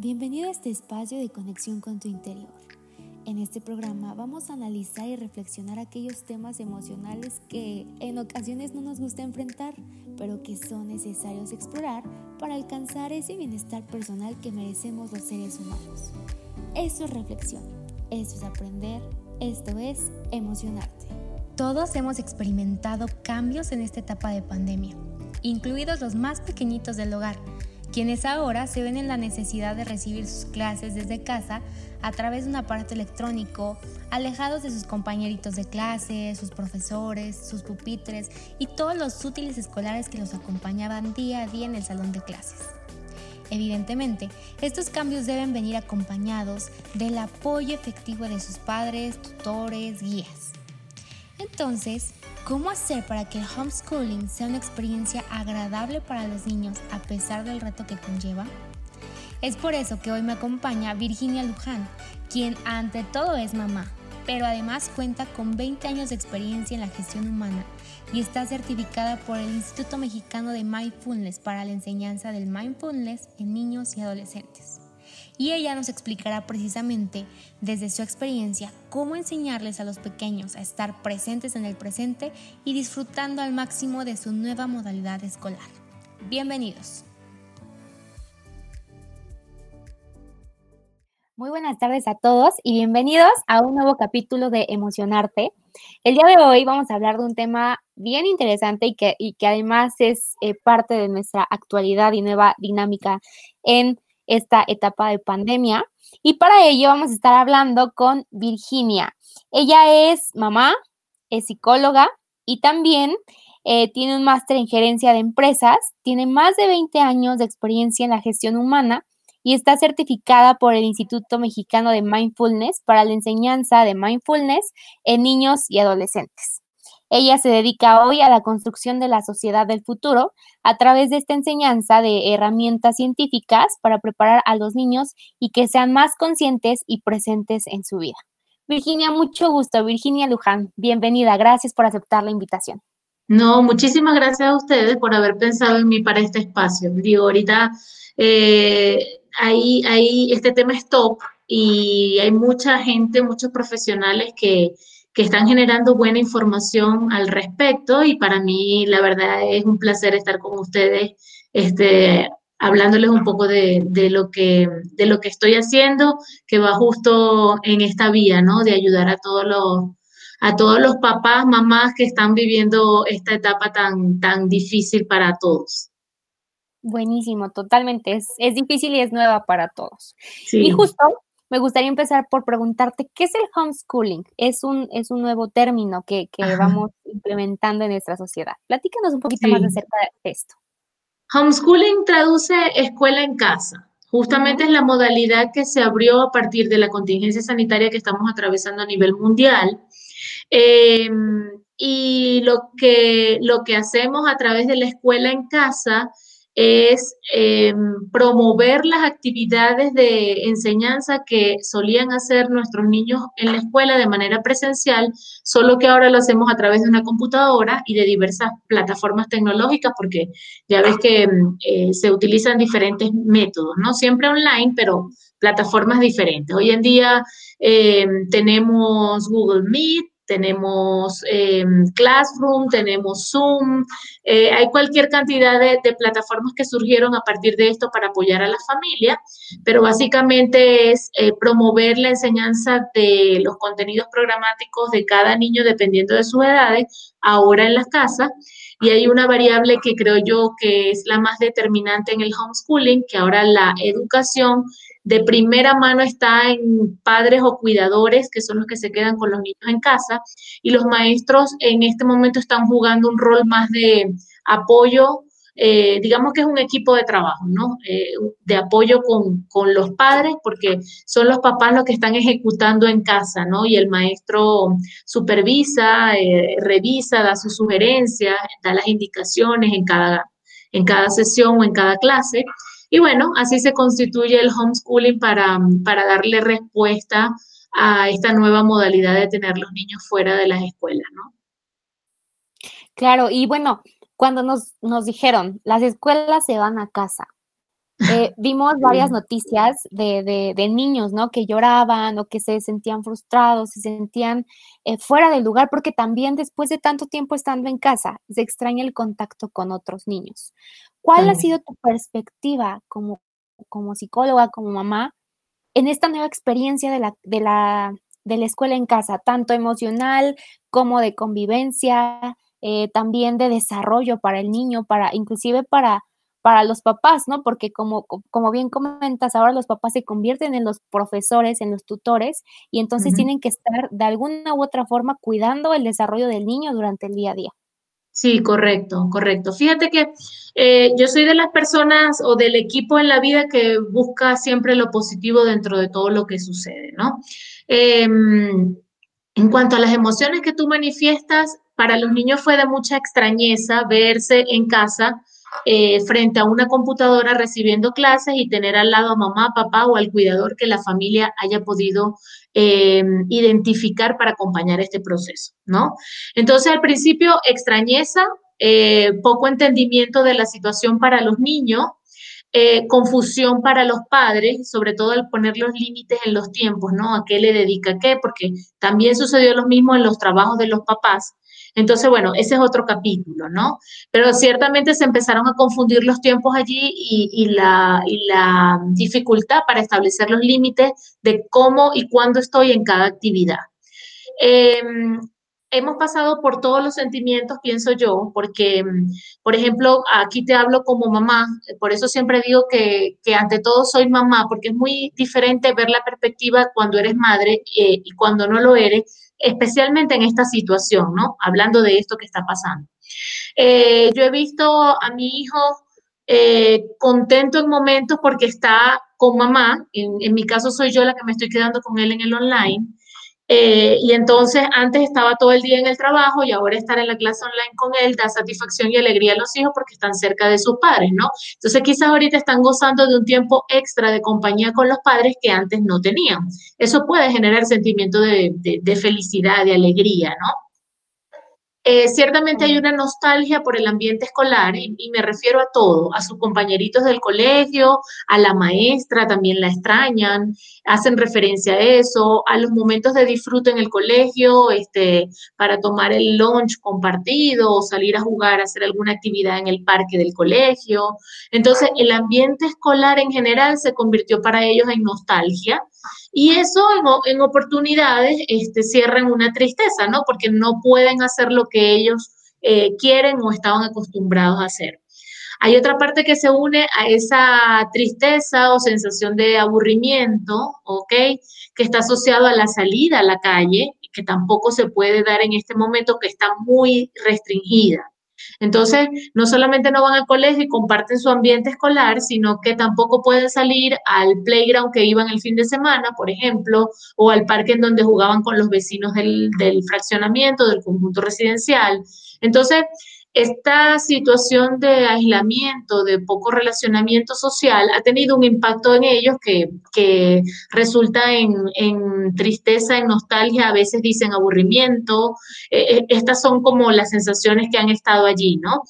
Bienvenido a este espacio de conexión con tu interior. En este programa vamos a analizar y reflexionar aquellos temas emocionales que en ocasiones no nos gusta enfrentar, pero que son necesarios explorar para alcanzar ese bienestar personal que merecemos los seres humanos. Eso es reflexión, eso es aprender, esto es emocionarte. Todos hemos experimentado cambios en esta etapa de pandemia, incluidos los más pequeñitos del hogar quienes ahora se ven en la necesidad de recibir sus clases desde casa a través de un aparato electrónico, alejados de sus compañeritos de clase, sus profesores, sus pupitres y todos los útiles escolares que los acompañaban día a día en el salón de clases. Evidentemente, estos cambios deben venir acompañados del apoyo efectivo de sus padres, tutores, guías. Entonces, ¿Cómo hacer para que el homeschooling sea una experiencia agradable para los niños a pesar del reto que conlleva? Es por eso que hoy me acompaña Virginia Luján, quien ante todo es mamá, pero además cuenta con 20 años de experiencia en la gestión humana y está certificada por el Instituto Mexicano de Mindfulness para la enseñanza del mindfulness en niños y adolescentes y ella nos explicará precisamente desde su experiencia cómo enseñarles a los pequeños a estar presentes en el presente y disfrutando al máximo de su nueva modalidad escolar. Bienvenidos. Muy buenas tardes a todos y bienvenidos a un nuevo capítulo de Emocionarte. El día de hoy vamos a hablar de un tema bien interesante y que, que además es eh, parte de nuestra actualidad y nueva dinámica en esta etapa de pandemia. Y para ello vamos a estar hablando con Virginia. Ella es mamá, es psicóloga y también eh, tiene un máster en gerencia de empresas, tiene más de 20 años de experiencia en la gestión humana y está certificada por el Instituto Mexicano de Mindfulness para la enseñanza de mindfulness en niños y adolescentes. Ella se dedica hoy a la construcción de la sociedad del futuro a través de esta enseñanza de herramientas científicas para preparar a los niños y que sean más conscientes y presentes en su vida. Virginia, mucho gusto. Virginia Luján, bienvenida. Gracias por aceptar la invitación. No, muchísimas gracias a ustedes por haber pensado en mí para este espacio. Digo, ahorita eh, ahí, ahí este tema es top y hay mucha gente, muchos profesionales que, que están generando buena información al respecto y para mí la verdad es un placer estar con ustedes este, hablándoles un poco de, lo que, de lo que estoy haciendo, que va justo en esta vía, ¿no? De ayudar a todos los, a todos los papás, mamás que están viviendo esta etapa tan, tan difícil para todos. Buenísimo, totalmente. Es, es difícil y es nueva para todos. Y justo me gustaría empezar por preguntarte, ¿qué es el homeschooling? Es un, es un nuevo término que, vamos implementando en nuestra sociedad. Platícanos un poquito más acerca de esto. Homeschooling traduce escuela en casa. Justamente es la modalidad que se abrió a partir de la contingencia sanitaria que estamos atravesando a nivel mundial. Em, y lo que, lo que hacemos a través de la escuela en casa es eh, promover las actividades de enseñanza que solían hacer nuestros niños en la escuela de manera presencial, solo que ahora lo hacemos a través de una computadora y de diversas plataformas tecnológicas, porque ya ves que eh, se utilizan diferentes métodos, ¿no? Siempre online, pero plataformas diferentes. Hoy en día eh, tenemos Google Meet, tenemos em, Classroom, tenemos Zoom, eh, hay cualquier cantidad de, plataformas que surgieron a partir de esto para apoyar a la familia, pero básicamente es eh, promover la enseñanza de los contenidos programáticos de cada niño dependiendo de sus edades, ahora en las casas. Y hay una variable que creo yo que es la más determinante en el homeschooling, que ahora la educación de primera mano está en padres o cuidadores, que son los que se quedan con los niños en casa, y los maestros en este momento están jugando un rol más de apoyo, eh, digamos que es un equipo de trabajo, ¿no? Eh, de apoyo con, los padres, porque son los papás los que están ejecutando en casa, ¿no? Y el maestro supervisa, eh, revisa, da sus sugerencias, da las indicaciones en cada, en cada sesión o en cada clase. Y bueno, así se constituye el homeschooling para, para darle respuesta a esta nueva modalidad de tener los niños fuera de las escuelas, ¿no? Claro, y bueno, cuando nos, nos dijeron, las escuelas se van a casa, Eh, vimos varias noticias de, niños, ¿no? Que lloraban o que se sentían frustrados, se sentían eh, fuera del lugar, porque también después de tanto tiempo estando en casa, se extraña el contacto con otros niños. ¿Cuál ha sido tu perspectiva como, como psicóloga, como mamá, en esta nueva experiencia de la, de, la, de la escuela en casa, tanto emocional como de convivencia, eh, también de desarrollo para el niño, para inclusive para para los papás, ¿no? Porque como, como bien comentas, ahora los papás se convierten en los profesores, en los tutores, y entonces tienen que estar de alguna u otra forma cuidando el desarrollo del niño durante el día a día. Sí, correcto, correcto. Fíjate que eh, yo soy de las personas o del equipo en la vida que busca siempre lo positivo dentro de todo lo que sucede, ¿no? Em, en cuanto a las emociones que tú manifiestas, para los niños fue de mucha extrañeza verse en casa eh, frente a una computadora recibiendo clases y tener al lado a mamá, papá o al cuidador que la familia haya podido eh, identificar para acompañar este proceso, ¿no? Entonces, al principio, extrañeza, eh, poco entendimiento de la situación para los niños, confusión para los padres, sobre todo al poner los límites en los tiempos, ¿no? ¿A qué le dedica qué? Porque también sucedió lo mismo en los trabajos de los papás. Entonces, bueno, ese es otro capítulo, ¿no? Pero ciertamente se empezaron a confundir los tiempos allí y, la, dificultad para establecer los límites de cómo y cuándo estoy en cada actividad. Em, hemos pasado por todos los sentimientos, pienso yo, porque, por ejemplo, aquí te hablo como mamá, por eso siempre digo que, ante todo soy mamá, porque es muy diferente ver la perspectiva cuando eres madre eh, y cuando no lo eres, especialmente en esta situación, ¿no? Hablando de esto que está pasando. Eh, yo he visto a mi hijo eh, contento en momentos porque está con mamá, en, mi caso soy yo la que me estoy quedando con él en el online, eh, y entonces antes estaba todo el día en el trabajo y ahora estar en la clase online con él da satisfacción y alegría a los hijos porque están cerca de sus padres, ¿no? Entonces quizás ahorita están gozando de un tiempo extra de compañía con los padres que antes no tenían. Eso puede generar sentimiento de, de felicidad, de alegría, ¿no? Eh, ciertamente hay una nostalgia por el ambiente escolar y, me refiero a todo, a sus compañeritos del colegio, a la maestra, también la extrañan, hacen referencia a eso, a los momentos de disfrute en el colegio, este, para tomar el lunch compartido o salir a jugar, hacer alguna actividad en el parque del colegio. Entonces, el ambiente escolar en general se convirtió para ellos en nostalgia y eso en, oportunidades este, cierran una tristeza, ¿no? Porque no pueden hacer lo que ellos eh, quieren o estaban acostumbrados a hacer. Hay otra parte que se une a esa tristeza o sensación de aburrimiento, ¿ok? Que está asociado a la salida a la calle, que tampoco se puede dar en este momento, que está muy restringida. Entonces, no solamente no van al colegio y comparten su ambiente escolar, sino que tampoco pueden salir al playground que iban el fin de semana, por ejemplo, o al parque en donde jugaban con los vecinos del, del fraccionamiento, del conjunto residencial. Entonces, esta situación de aislamiento, de poco relacionamiento social, ha tenido un impacto en ellos que, resulta en, tristeza, en nostalgia, a veces dicen aburrimiento. Eh, eh, estas son como las sensaciones que han estado allí, ¿no?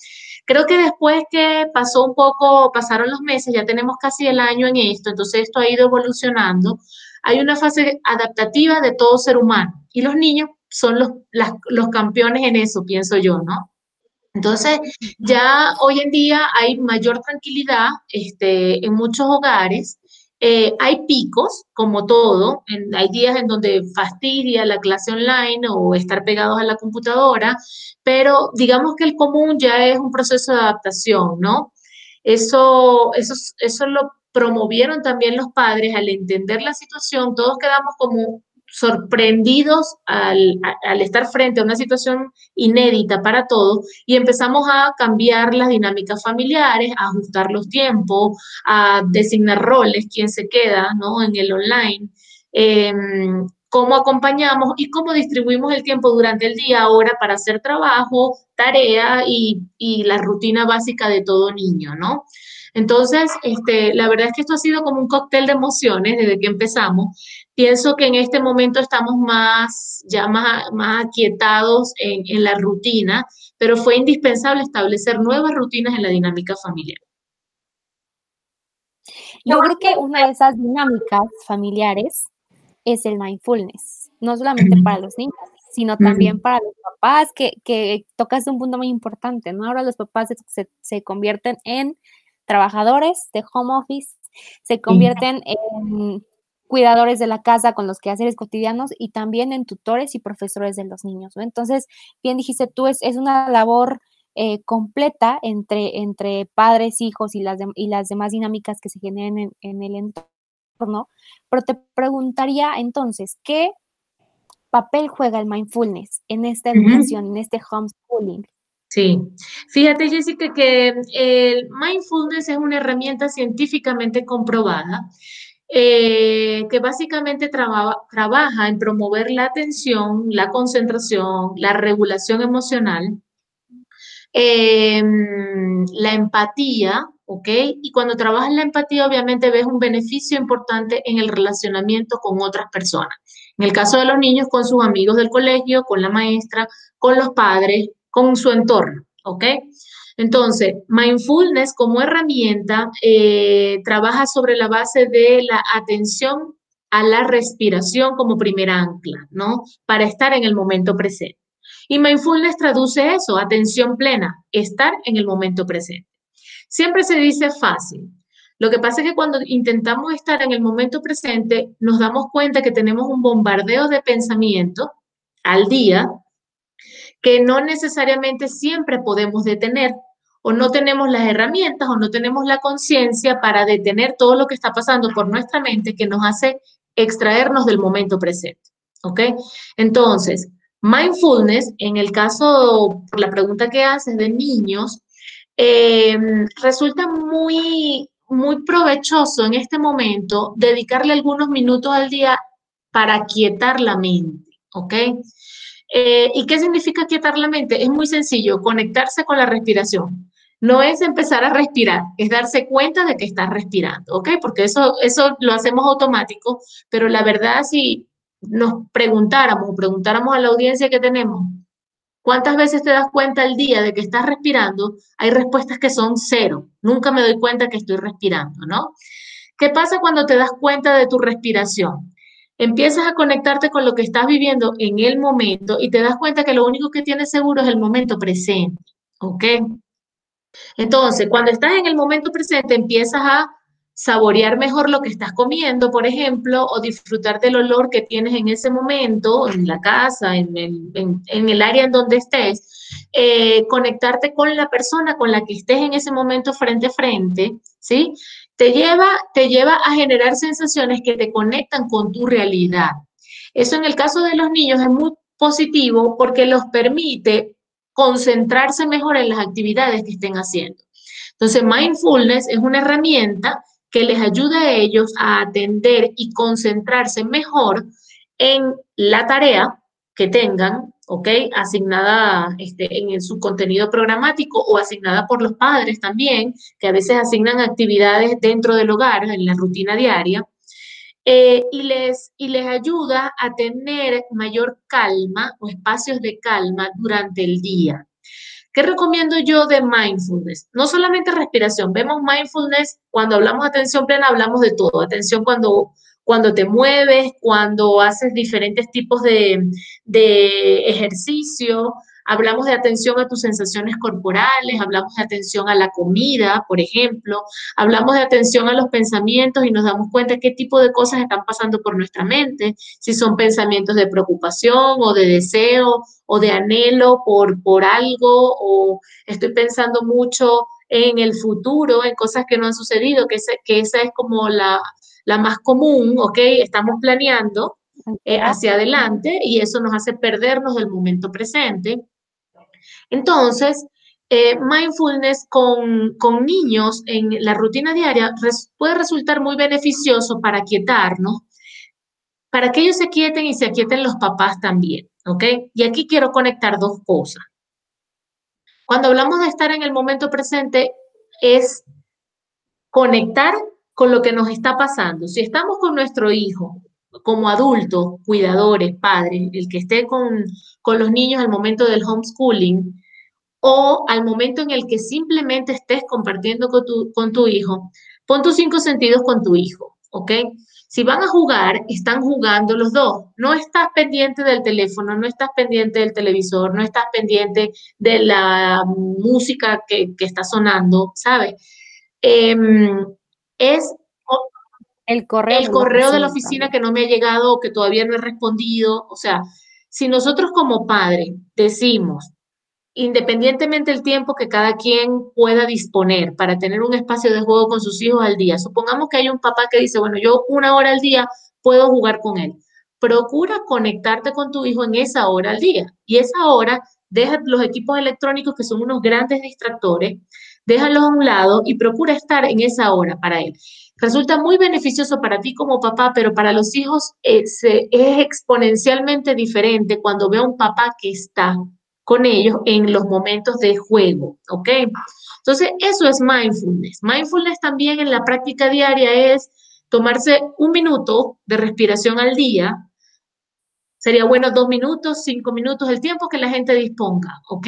Creo que después que pasó un poco, pasaron los meses, ya tenemos casi el año en esto, entonces esto ha ido evolucionando. Hay una fase adaptativa de todo ser humano y los niños son los, los campeones en eso, pienso yo, ¿no? Entonces, ya hoy en día hay mayor tranquilidad este, en muchos hogares. Eh, hay picos, como todo, hay días en donde fastidia la clase online o estar pegados a la computadora, pero digamos que el común ya es un proceso de adaptación, ¿no? Eso, eso, eso lo promovieron también los padres al entender la situación, todos quedamos como sorprendidos al, estar frente a una situación inédita para todos y empezamos a cambiar las dinámicas familiares, a ajustar los tiempos, a designar roles, quién se queda ¿no? en el online, em, cómo acompañamos y cómo distribuimos el tiempo durante el día ahora para hacer trabajo, tarea y, y la rutina básica de todo niño, ¿no? Entonces, este, la verdad es que esto ha sido como un cóctel de emociones desde que empezamos. Pienso que en este momento estamos más, ya más, más aquietados en, en la rutina, pero fue indispensable establecer nuevas rutinas en la dinámica familiar. Yo creo que una de esas dinámicas familiares es el mindfulness, no solamente para los niños, sino también para los papás, que, que tocas un punto muy importante, ¿no? Ahora los papás se, se convierten en trabajadores de home office, se convierten en cuidadores de la casa con los quehaceres cotidianos y también en tutores y profesores de los niños. ¿no? Entonces, bien dijiste tú, es, es una labor eh, completa entre, entre padres, hijos y las, y las demás dinámicas que se generen en, el entorno. Pero te preguntaría entonces, ¿qué papel juega el mindfulness en esta educación, en este homeschooling? Sí, fíjate Jessica que el mindfulness es una herramienta científicamente comprobada eh, que básicamente trabaja en promover la atención, la concentración, la regulación emocional, em, la empatía, ¿ok? Y cuando trabajas la empatía, obviamente ves un beneficio importante en el relacionamiento con otras personas. En el caso de los niños, con sus amigos del colegio, con la maestra, con los padres, con su entorno, ¿ok? Entonces, mindfulness como herramienta eh, trabaja sobre la base de la atención a la respiración como primera ancla, ¿no? Para estar en el momento presente. Y mindfulness traduce eso, atención plena, estar en el momento presente. Siempre se dice fácil. Lo que pasa es que cuando intentamos estar en el momento presente, nos damos cuenta que tenemos un bombardeo de pensamiento al día que no necesariamente siempre podemos detener o no tenemos las herramientas o no tenemos la conciencia para detener todo lo que está pasando por nuestra mente que nos hace extraernos del momento presente. ¿Ok? Entonces, mindfulness, en el caso, por la pregunta que haces de niños, em, resulta muy, muy provechoso en este momento dedicarle algunos minutos al día para quietar la mente. ¿Ok? Eh, ¿Y qué significa quietar la mente? Es muy sencillo, conectarse con la respiración. No es empezar a respirar, es darse cuenta de que estás respirando, ¿ok? Porque eso, eso lo hacemos automático, pero la verdad si nos preguntáramos, preguntáramos a la audiencia que tenemos, ¿cuántas veces te das cuenta al día de que estás respirando? Hay respuestas que son cero. Nunca me doy cuenta que estoy respirando, ¿no? ¿Qué pasa cuando te das cuenta de tu respiración? empiezas a conectarte con lo que estás viviendo en el momento y te das cuenta que lo único que tienes seguro es el momento presente, ¿ok? Entonces, cuando estás en el momento presente, empiezas a saborear mejor lo que estás comiendo, por ejemplo, o disfrutar del olor que tienes en ese momento, en la casa, en el, área en donde estés, eh, conectarte con la persona con la que estés en ese momento frente a frente, ¿sí? te lleva, te lleva a generar sensaciones que te conectan con tu realidad. Eso en el caso de los niños es muy positivo porque los permite concentrarse mejor en las actividades que estén haciendo. Entonces, mindfulness es una herramienta que les ayuda a ellos a atender y concentrarse mejor en la tarea que tengan ¿ok? Asignada este, en su contenido programático o asignada por los padres también, que a veces asignan actividades dentro del hogar, en la rutina diaria, eh, y, les, y les ayuda a tener mayor calma o espacios de calma durante el día. ¿Qué recomiendo yo de mindfulness? No solamente respiración, vemos mindfulness, cuando hablamos de atención plena, hablamos de todo, atención cuando cuando te mueves, cuando haces diferentes tipos de, ejercicio, hablamos de atención a tus sensaciones corporales, hablamos de atención a la comida, por ejemplo, hablamos de atención a los pensamientos y nos damos cuenta qué tipo de cosas están pasando por nuestra mente, si son pensamientos de preocupación o de deseo o de anhelo por, por algo o estoy pensando mucho en el futuro, en cosas que no han sucedido, que, que esa es como la, la más común, ¿ok? Estamos planeando eh, hacia adelante y eso nos hace perdernos del momento presente. Entonces, eh, mindfulness con, niños en la rutina diaria puede resultar muy beneficioso para quietarnos, para que ellos se quieten y se aquieten los papás también, ¿ok? Y aquí quiero conectar dos cosas. Cuando hablamos de estar en el momento presente, es conectar con lo que nos está pasando. Si estamos con nuestro hijo como adultos, cuidadores, padres, el que esté con, los niños al momento del homeschooling, o al momento en el que simplemente estés compartiendo con tu, con tu hijo, Pon tus cinco sentidos con tu hijo, ¿ok? Si van a jugar, están jugando los dos. No estás pendiente del teléfono, no estás pendiente del televisor, no estás pendiente de la música que, está sonando, ¿sabes? Em, es el correo, el correo de la oficina que no me ha llegado o que todavía no he respondido. O sea, si nosotros como padres decimos, independientemente del tiempo que cada quien pueda disponer para tener un espacio de juego con sus hijos al día. Supongamos que hay un papá que dice, bueno, yo una hora al día puedo jugar con él. Procura conectarte con tu hijo en esa hora al día. Y esa hora, deja los equipos electrónicos que son unos grandes distractores, déjalos a un lado y procura estar en esa hora para él. Resulta muy beneficioso para ti como papá, pero para los hijos es, es exponencialmente diferente cuando ve a un papá que está con ellos en los momentos de juego, ¿ok? Entonces, eso es mindfulness. Mindfulness también en la práctica diaria es tomarse un minuto de respiración al día. Sería bueno dos minutos, cinco minutos, el tiempo que la gente disponga, ¿ok?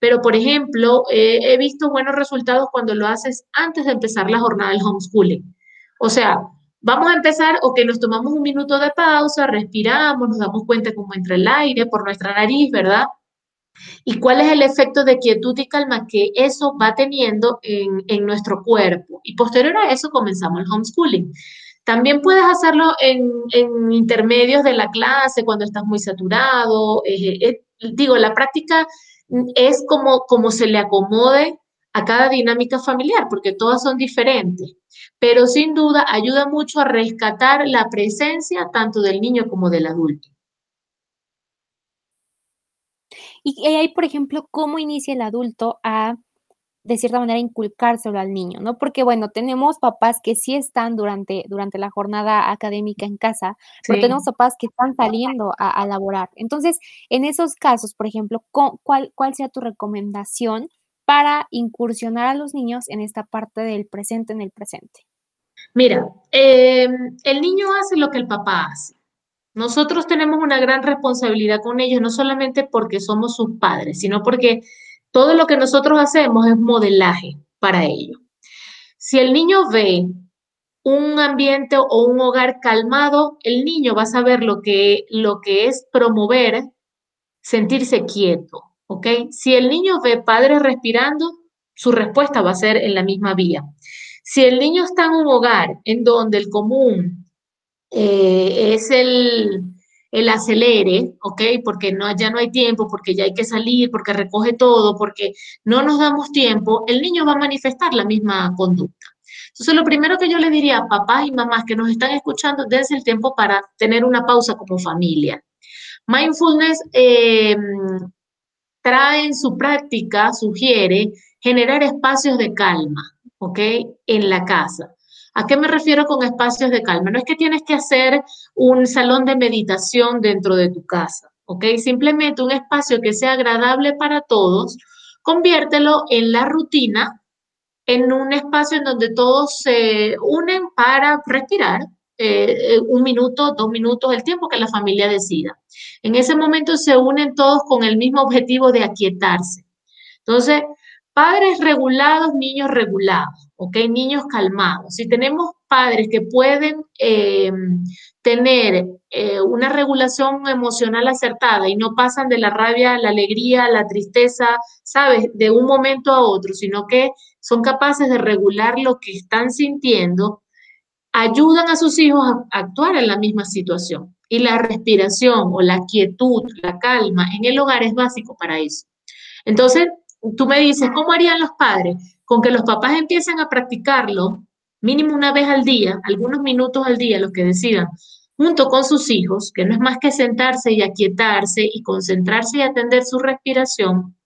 Pero, por ejemplo, eh, he visto buenos resultados cuando lo haces antes de empezar la jornada del homeschooling. O sea, vamos a empezar o que nos tomamos un minuto de pausa, respiramos, nos damos cuenta cómo entra el aire por nuestra nariz, ¿verdad? y cuál es el efecto de quietud y calma que eso va teniendo en, nuestro cuerpo. Y posterior a eso comenzamos el homeschooling. También puedes hacerlo en, intermedios de la clase, cuando estás muy saturado. Eh, eh, digo, la práctica es como, como se le acomode a cada dinámica familiar, porque todas son diferentes, pero sin duda ayuda mucho a rescatar la presencia tanto del niño como del adulto. Y ahí, por ejemplo, cómo inicia el adulto a, de cierta manera, inculcárselo al niño, ¿no? Porque, bueno, tenemos papás que sí están durante, durante la jornada académica en casa, pero tenemos papás que están saliendo a, a, laborar. Entonces, en esos casos, por ejemplo, ¿cuál, ¿cuál sea tu recomendación para incursionar a los niños en esta parte del presente en el presente? Mira, em, el niño hace lo que el papá hace. Nosotros tenemos una gran responsabilidad con ellos, no solamente porque somos sus padres, sino porque todo lo que nosotros hacemos es modelaje para ellos. Si el niño ve un ambiente o un hogar calmado, el niño va a saber lo que, lo que es promover sentirse quieto, ¿ok? Si el niño ve padres respirando, su respuesta va a ser en la misma vía. Si el niño está en un hogar en donde el común eh, es el, el acelere, ¿ok? Porque no, ya no hay tiempo, porque ya hay que salir, porque recoge todo, porque no nos damos tiempo, el niño va a manifestar la misma conducta. Entonces, lo primero que yo le diría a papás y mamás que nos están escuchando, dense el tiempo para tener una pausa como familia. Mindfulness eh, trae en su práctica, sugiere generar espacios de calma, ¿ok? En la casa. ¿A qué me refiero con espacios de calma? No es que tienes que hacer un salón de meditación dentro de tu casa, ¿ok? Simplemente un espacio que sea agradable para todos, conviértelo en la rutina, en un espacio en donde todos se unen para respirar, eh, eh, un minuto, dos minutos, el tiempo que la familia decida. En ese momento se unen todos con el mismo objetivo de aquietarse. Entonces, padres regulados, niños regulados. ¿Ok? Niños calmados. Si tenemos padres que pueden eh, tener eh, una regulación emocional acertada y no pasan de la rabia a la alegría, a la tristeza, ¿sabes? De un momento a otro, sino que son capaces de regular lo que están sintiendo, ayudan a sus hijos a actuar en la misma situación. Y la respiración o la quietud, la calma en el hogar es básico para eso. Entonces, tú me dices, ¿cómo harían los padres? con que los papás empiecen a practicarlo mínimo una vez al día, algunos minutos al día, los que decidan, junto con sus hijos, que no es más que sentarse y aquietarse y concentrarse y atender su respiración,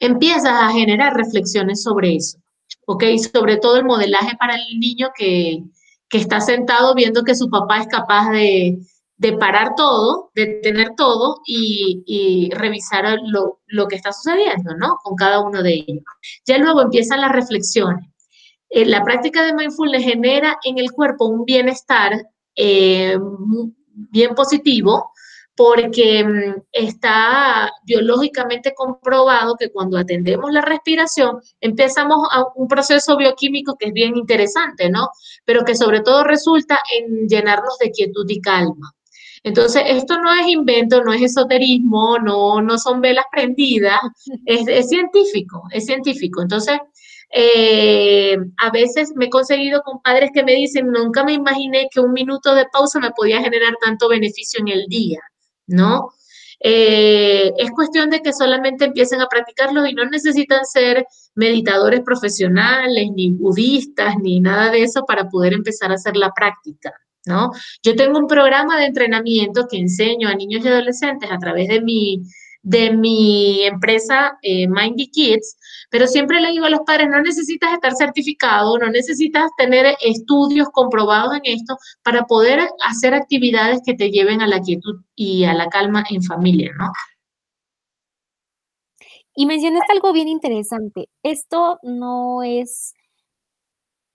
empiezas a generar reflexiones sobre eso, ¿ok? Sobre todo el modelaje para el niño que, que está sentado viendo que su papá es capaz de, de parar todo, de tener todo y, revisar lo, que está sucediendo, ¿no? Con cada uno de ellos. Ya luego empiezan las reflexiones. Eh, la práctica de mindfulness genera en el cuerpo un bienestar eh, bien positivo porque mm, está biológicamente comprobado que cuando atendemos la respiración empezamos a un proceso bioquímico que es bien interesante, ¿no? Pero que sobre todo resulta en llenarnos de quietud y calma. Entonces, esto no es invento, no es esoterismo, no, no son velas prendidas, es, científico, es científico. Entonces, eh, a veces me he conseguido con padres que me dicen, nunca me imaginé que un minuto de pausa me podía generar tanto beneficio en el día, ¿no? Eh, es cuestión de que solamente empiecen a practicarlo y no necesitan ser meditadores profesionales, ni budistas, ni nada de eso para poder empezar a hacer la práctica, ¿no? Yo tengo un programa de entrenamiento que enseño a niños y adolescentes a través de mi, de mi empresa eh, Mindy Kids, pero siempre le digo a los padres, no necesitas estar certificado, no necesitas tener estudios comprobados en esto para poder hacer actividades que te lleven a la quietud y a la calma en familia, ¿no? Y mencionaste algo bien interesante. Esto no es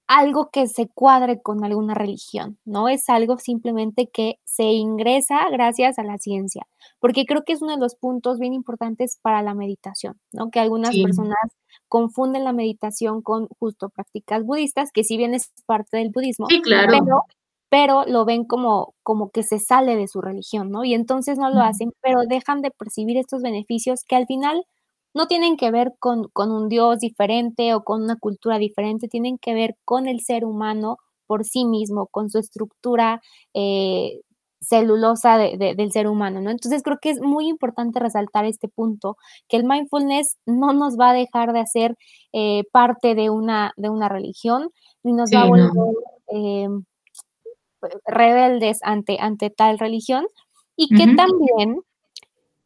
algo que se cuadre con alguna religión, no es algo simplemente que se ingresa gracias a la ciencia, porque creo que es uno de los puntos bien importantes para la meditación, ¿no? Que algunas personas confunden la meditación con justo prácticas budistas, que si bien es parte del budismo, pero, lo ven como, como que se sale de su religión, ¿no? Y entonces no lo hacen, pero dejan de percibir estos beneficios que al final no tienen que ver con, un Dios diferente o con una cultura diferente, tienen que ver con el ser humano por sí mismo, con su estructura eh, celulosa del ser humano, ¿no? Entonces creo que es muy importante resaltar este punto, que el mindfulness no nos va a dejar de hacer eh, parte de una, de una religión, ni nos va a volver eh, rebeldes ante, ante tal religión, y que también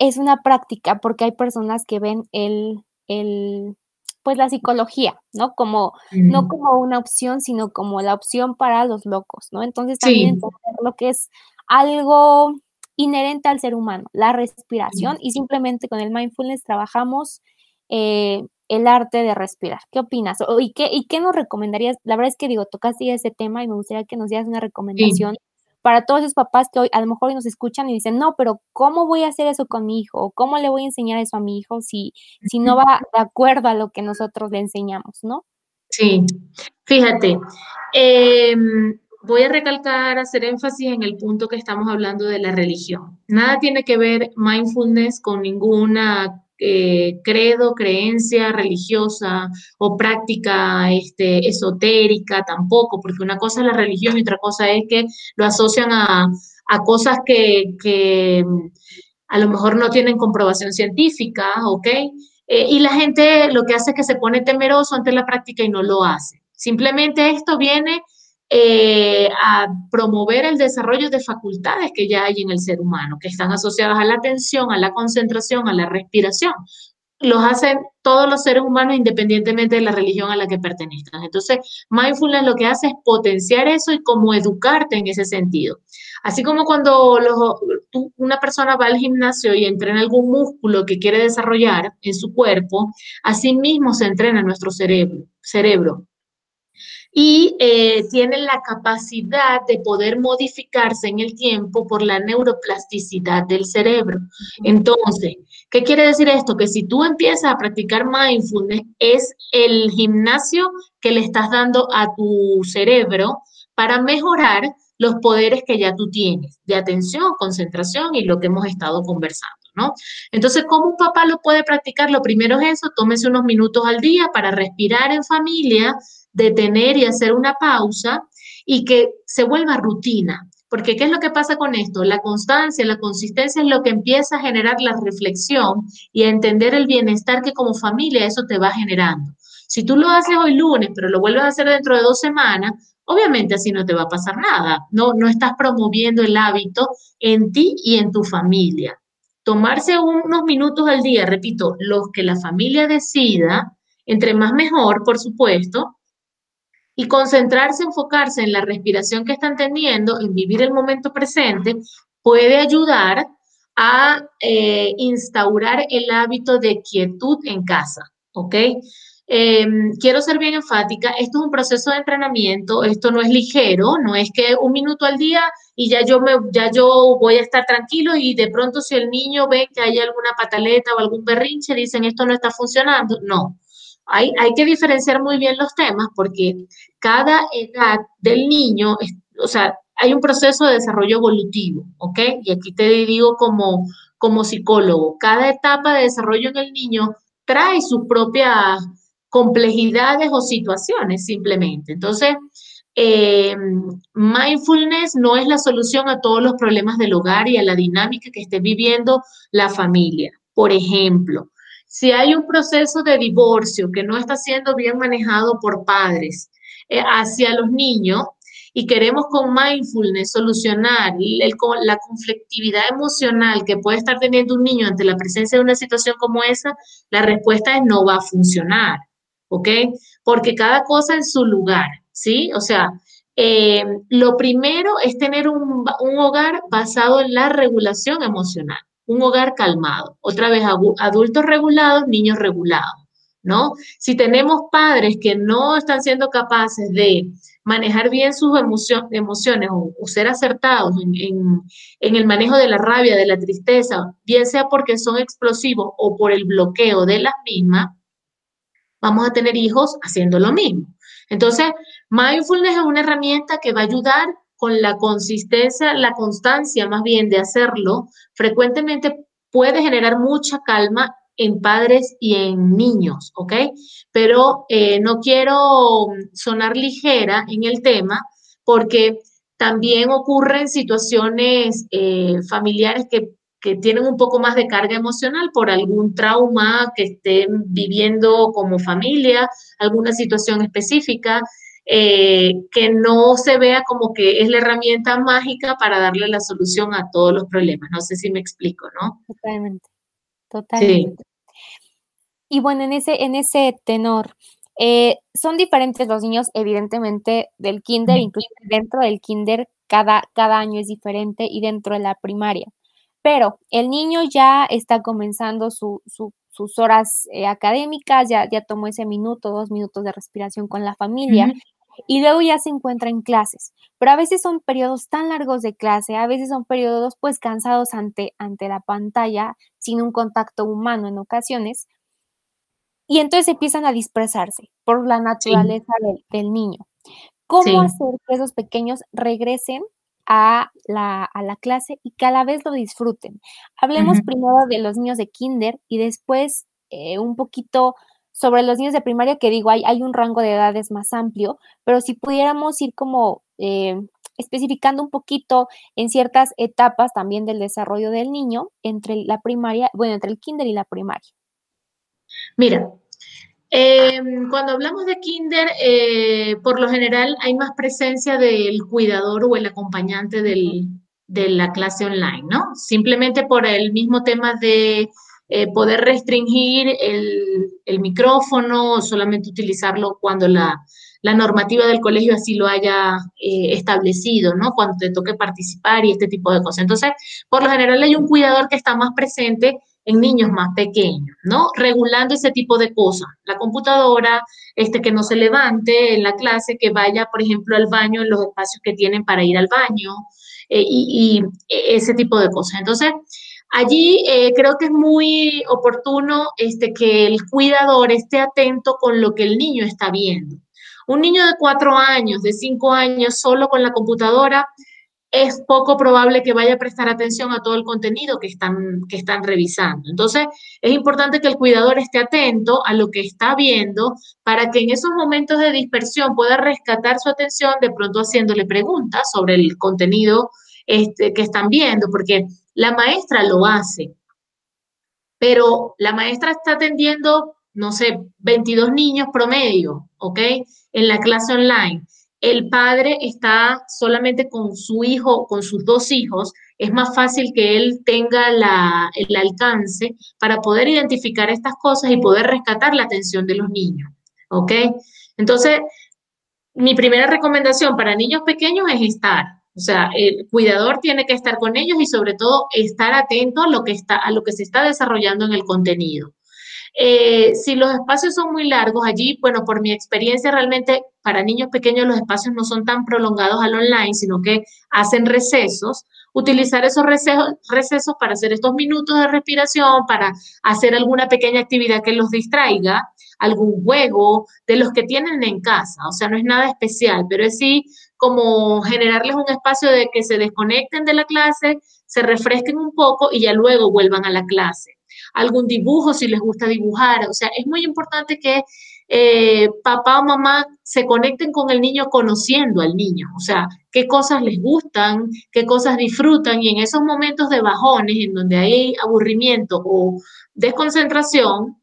es una práctica porque hay personas que ven el, el pues la psicología, ¿no? Como, no como una opción, sino como la opción para los locos, ¿no? Entonces también entender lo que es algo inherente al ser humano, la respiración, y simplemente con el mindfulness trabajamos eh, el arte de respirar. ¿Qué opinas? ¿Y qué, ¿Y qué nos recomendarías? La verdad es que digo, tocaste ese tema y me gustaría que nos dieras una recomendación para todos esos papás que hoy a lo mejor hoy nos escuchan y dicen, no, pero ¿cómo voy a hacer eso con mi hijo? ¿Cómo le voy a enseñar eso a mi hijo si, si no va de acuerdo a lo que nosotros le enseñamos, ¿no? Sí, fíjate, em, voy a recalcar, hacer énfasis en el punto que estamos hablando de la religión. Nada tiene que ver mindfulness con ninguna eh, credo, creencia religiosa o práctica este, esotérica tampoco, porque una cosa es la religión y otra cosa es que lo asocian a, cosas que, a lo mejor no tienen comprobación científica, ¿ok? Eh, y la gente lo que hace es que se pone temeroso ante la práctica y no lo hace. Simplemente esto viene eh, a promover el desarrollo de facultades que ya hay en el ser humano, que están asociadas a la atención, a la concentración, a la respiración. Los hacen todos los seres humanos independientemente de la religión a la que pertenezcan. Entonces, mindfulness lo que hace es potenciar eso y como educarte en ese sentido. Así como cuando una persona va al gimnasio y entrena algún músculo que quiere desarrollar en su cuerpo, así mismo se entrena nuestro cerebro. cerebro y eh, tienen la capacidad de poder modificarse en el tiempo por la neuroplasticidad del cerebro. Entonces, ¿qué quiere decir esto? Que si tú empiezas a practicar mindfulness, es el gimnasio que le estás dando a tu cerebro para mejorar los poderes que ya tú tienes de atención, concentración y lo que hemos estado conversando. ¿No? Entonces, ¿cómo un papá lo puede practicar? Lo primero es eso, tómese unos minutos al día para respirar en familia, detener y hacer una pausa y que se vuelva rutina. Porque ¿qué es lo que pasa con esto? La constancia, la consistencia es lo que empieza a generar la reflexión y a entender el bienestar que como familia eso te va generando. Si tú lo haces hoy lunes, pero lo vuelves a hacer dentro de dos semanas, obviamente así no te va a pasar nada. No, no estás promoviendo el hábito en ti y en tu familia. Tomarse unos minutos al día, repito, los que la familia decida, entre más mejor, por supuesto, y concentrarse, enfocarse en la respiración que están teniendo, en vivir el momento presente, puede ayudar a eh, instaurar el hábito de quietud en casa, ¿ok? Em, quiero ser bien enfática, esto es un proceso de entrenamiento, esto no es ligero, no es que un minuto al día y ya yo me ya yo voy a estar tranquilo y de pronto si el niño ve que hay alguna pataleta o algún berrinche dicen esto no está funcionando, no. Hay, que diferenciar muy bien los temas porque cada edad del niño, o sea, hay un proceso de desarrollo evolutivo, ¿ok? Y aquí te digo como, como psicólogo, cada etapa de desarrollo en el niño trae sus propias complejidades o situaciones simplemente. Entonces, eh, mindfulness no es la solución a todos los problemas del hogar y a la dinámica que esté viviendo la familia. Por ejemplo, si hay un proceso de divorcio que no está siendo bien manejado por padres eh, hacia los niños y queremos con mindfulness solucionar la conflictividad emocional que puede estar teniendo un niño ante la presencia de una situación como esa, la respuesta es no va a funcionar. ¿ok? Porque cada cosa en su lugar, ¿sí? O sea, eh, lo primero es tener un, hogar basado en la regulación emocional, un hogar calmado. Otra vez, adultos regulados, niños regulados, ¿no? Si tenemos padres que no están siendo capaces de manejar bien sus emociones o, ser acertados en, en, el manejo de la rabia, de la tristeza, bien sea porque son explosivos o por el bloqueo de las mismas, vamos a tener hijos haciendo lo mismo. Entonces, mindfulness es una herramienta que va a ayudar con la consistencia, la constancia más bien de hacerlo, frecuentemente puede generar mucha calma en padres y en niños, ¿ok? Pero eh, no quiero sonar ligera en el tema porque también ocurren situaciones eh, familiares que que tienen un poco más de carga emocional por algún trauma que estén viviendo como familia, alguna situación específica, eh, que no se vea como que es la herramienta mágica para darle la solución a todos los problemas. No sé si me explico, ¿no? Totalmente, totalmente. Y bueno, en ese, en ese tenor, eh, son diferentes los niños, evidentemente, del kinder, incluso dentro del kinder, cada, cada año es diferente y dentro de la primaria. Pero el niño ya está comenzando sus horas eh, académicas, ya, ya tomó ese minuto, dos minutos de respiración con la familia. Y luego ya se encuentra en clases, pero a veces son periodos tan largos de clase, a veces son periodos pues cansados ante, ante la pantalla, sin un contacto humano en ocasiones, y entonces empiezan a dispersarse por la naturaleza del, niño. ¿Cómo hacer que esos pequeños regresen a la, a la clase y que a la vez lo disfruten. Hablemos primero de los niños de kinder y después eh, un poquito sobre los niños de primaria, que digo, hay, hay un rango de edades más amplio, pero si pudiéramos ir como eh, especificando un poquito en ciertas etapas también del desarrollo del niño entre la primaria, bueno, entre el kinder y la primaria. Mira, Em, cuando hablamos de kinder, eh, por lo general hay más presencia del cuidador o el acompañante de la clase online, ¿no? Simplemente por el mismo tema de eh, poder restringir el, micrófono o solamente utilizarlo cuando la, normativa del colegio así lo haya eh, establecido, ¿no? Cuando te toque participar y este tipo de cosas. Entonces, por lo general hay un cuidador que está más presente en niños más pequeños, ¿no? Regulando ese tipo de cosas. La computadora, este, que no se levante en la clase, que vaya, por ejemplo, al baño en los espacios que tienen para ir al baño eh, y, ese tipo de cosas. Entonces, allí eh, creo que es muy oportuno este, que el cuidador esté atento con lo que el niño está viendo. Un niño de cuatro años, de cinco años, solo con la computadora, es poco probable que vaya a prestar atención a todo el contenido que están, que están revisando. Entonces, es importante que el cuidador esté atento a lo que está viendo para que en esos momentos de dispersión pueda rescatar su atención, de pronto haciéndole preguntas sobre el contenido este, que están viendo, porque la maestra lo hace, pero la maestra está atendiendo, no sé, 22 niños promedio, ¿ok? En la clase online el padre está solamente con su hijo, con sus dos hijos, es más fácil que él tenga el alcance para poder identificar estas cosas y poder rescatar la atención de los niños. ¿Ok? Entonces, mi primera recomendación para niños pequeños es estar. O sea, el cuidador tiene que estar con ellos y sobre todo estar atento a lo que, está, a lo que se está desarrollando en el contenido. Eh, si los espacios son muy largos, allí, bueno, por mi experiencia, realmente para niños pequeños los espacios no son tan prolongados al online, sino que hacen recesos. Utilizar esos recesos, para hacer estos minutos de respiración, para hacer alguna pequeña actividad que los distraiga, algún juego de los que tienen en casa. O sea, no es nada especial, pero es sí como generarles un espacio de que se desconecten de la clase, se refresquen un poco y ya luego vuelvan a la clase algún dibujo si les gusta dibujar. O sea, es muy importante que eh, papá o mamá se conecten con el niño conociendo al niño, o sea, qué cosas les gustan, qué cosas disfrutan y en esos momentos de bajones en donde hay aburrimiento o desconcentración,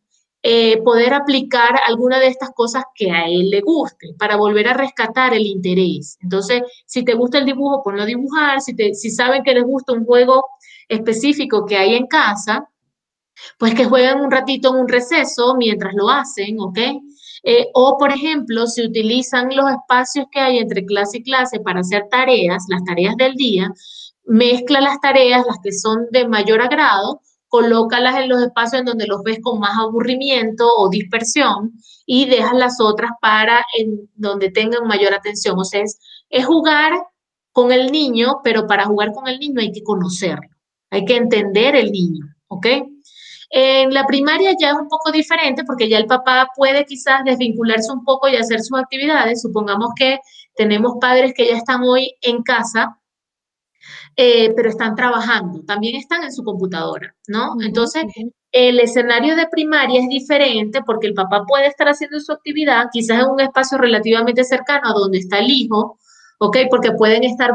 eh, poder aplicar alguna de estas cosas que a él le guste para volver a rescatar el interés. Entonces, si te gusta el dibujo, ponlo a dibujar, si, te, si saben que les gusta un juego específico que hay en casa, pues que jueguen un ratito en un receso mientras lo hacen, ¿ok? Eh, o, por ejemplo, si utilizan los espacios que hay entre clase y clase para hacer tareas, las tareas del día, mezcla las tareas, las que son de mayor agrado, colócalas en los espacios en donde los ves con más aburrimiento o dispersión y dejas las otras para en donde tengan mayor atención. O sea, es, es jugar con el niño, pero para jugar con el niño hay que conocerlo, hay que entender el niño, ¿ok? En la primaria ya es un poco diferente porque ya el papá puede quizás desvincularse un poco y hacer sus actividades. Supongamos que tenemos padres que ya están hoy en casa, eh, pero están trabajando, también están en su computadora, ¿no? Entonces, el escenario de primaria es diferente porque el papá puede estar haciendo su actividad, quizás en un espacio relativamente cercano a donde está el hijo, ¿ok? Porque pueden estar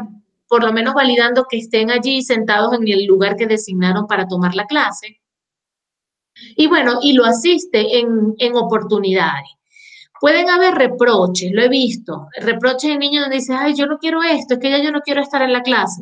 por lo menos validando que estén allí sentados en el lugar que designaron para tomar la clase. Y bueno, y lo asiste en, en oportunidades. Pueden haber reproches, lo he visto, reproches en niños donde dicen, ay, yo no quiero esto, es que ya yo no quiero estar en la clase.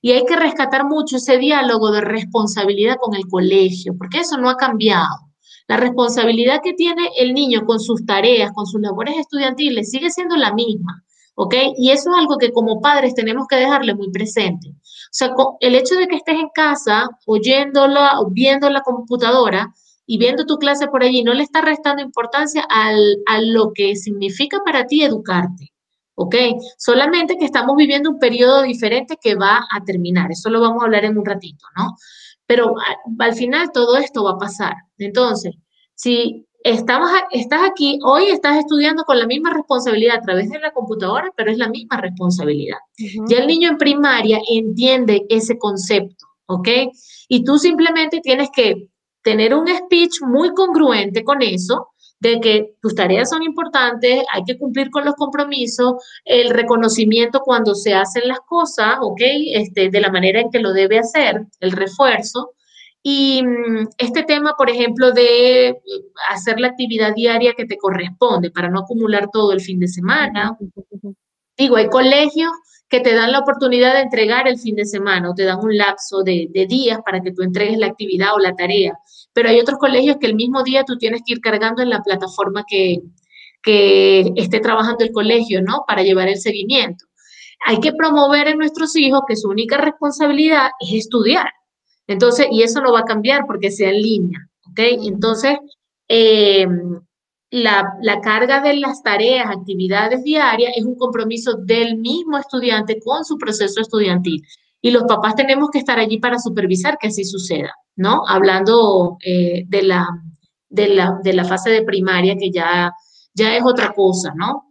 Y hay que rescatar mucho ese diálogo de responsabilidad con el colegio, porque eso no ha cambiado. La responsabilidad que tiene el niño con sus tareas, con sus labores estudiantiles, sigue siendo la misma. ¿Ok? Y eso es algo que como padres tenemos que dejarle muy presente. O sea, el hecho de que estés en casa oyéndola, viendo la computadora y viendo tu clase por allí, no le está restando importancia al, a lo que significa para ti educarte. ¿ok? Solamente que estamos viviendo un periodo diferente que va a terminar. Eso lo vamos a hablar en un ratito, ¿no? Pero al final todo esto va a pasar. Entonces, si estamos, estás aquí, hoy estás estudiando con la misma responsabilidad a través de la computadora, pero es la misma responsabilidad. Ya el niño en primaria entiende ese concepto, ¿ok? Y tú simplemente tienes que tener un speech muy congruente con eso, de que tus tareas son importantes, hay que cumplir con los compromisos, el reconocimiento cuando se hacen las cosas, ¿ok? Este, de la manera en que lo debe hacer, el refuerzo, y mm, este tema, por ejemplo, de hacer la actividad diaria que te corresponde para no acumular todo el fin de semana. Digo, hay colegios que te dan la oportunidad de entregar el fin de semana o te dan un lapso de, días para que tú entregues la actividad o la tarea. Pero hay otros colegios que el mismo día tú tienes que ir cargando en la plataforma que, que esté trabajando el colegio, ¿no? Para llevar el seguimiento. Hay que promover en nuestros hijos que su única responsabilidad es estudiar entonces, y eso no va a cambiar porque sea en línea, ¿ok? Entonces, em, la, la, carga de las tareas, actividades diarias es un compromiso del mismo estudiante con su proceso estudiantil. Y los papás tenemos que estar allí para supervisar que así suceda, ¿no? Hablando eh, de, la, de, la, de, la, fase de primaria, que ya, ya es otra cosa, ¿no?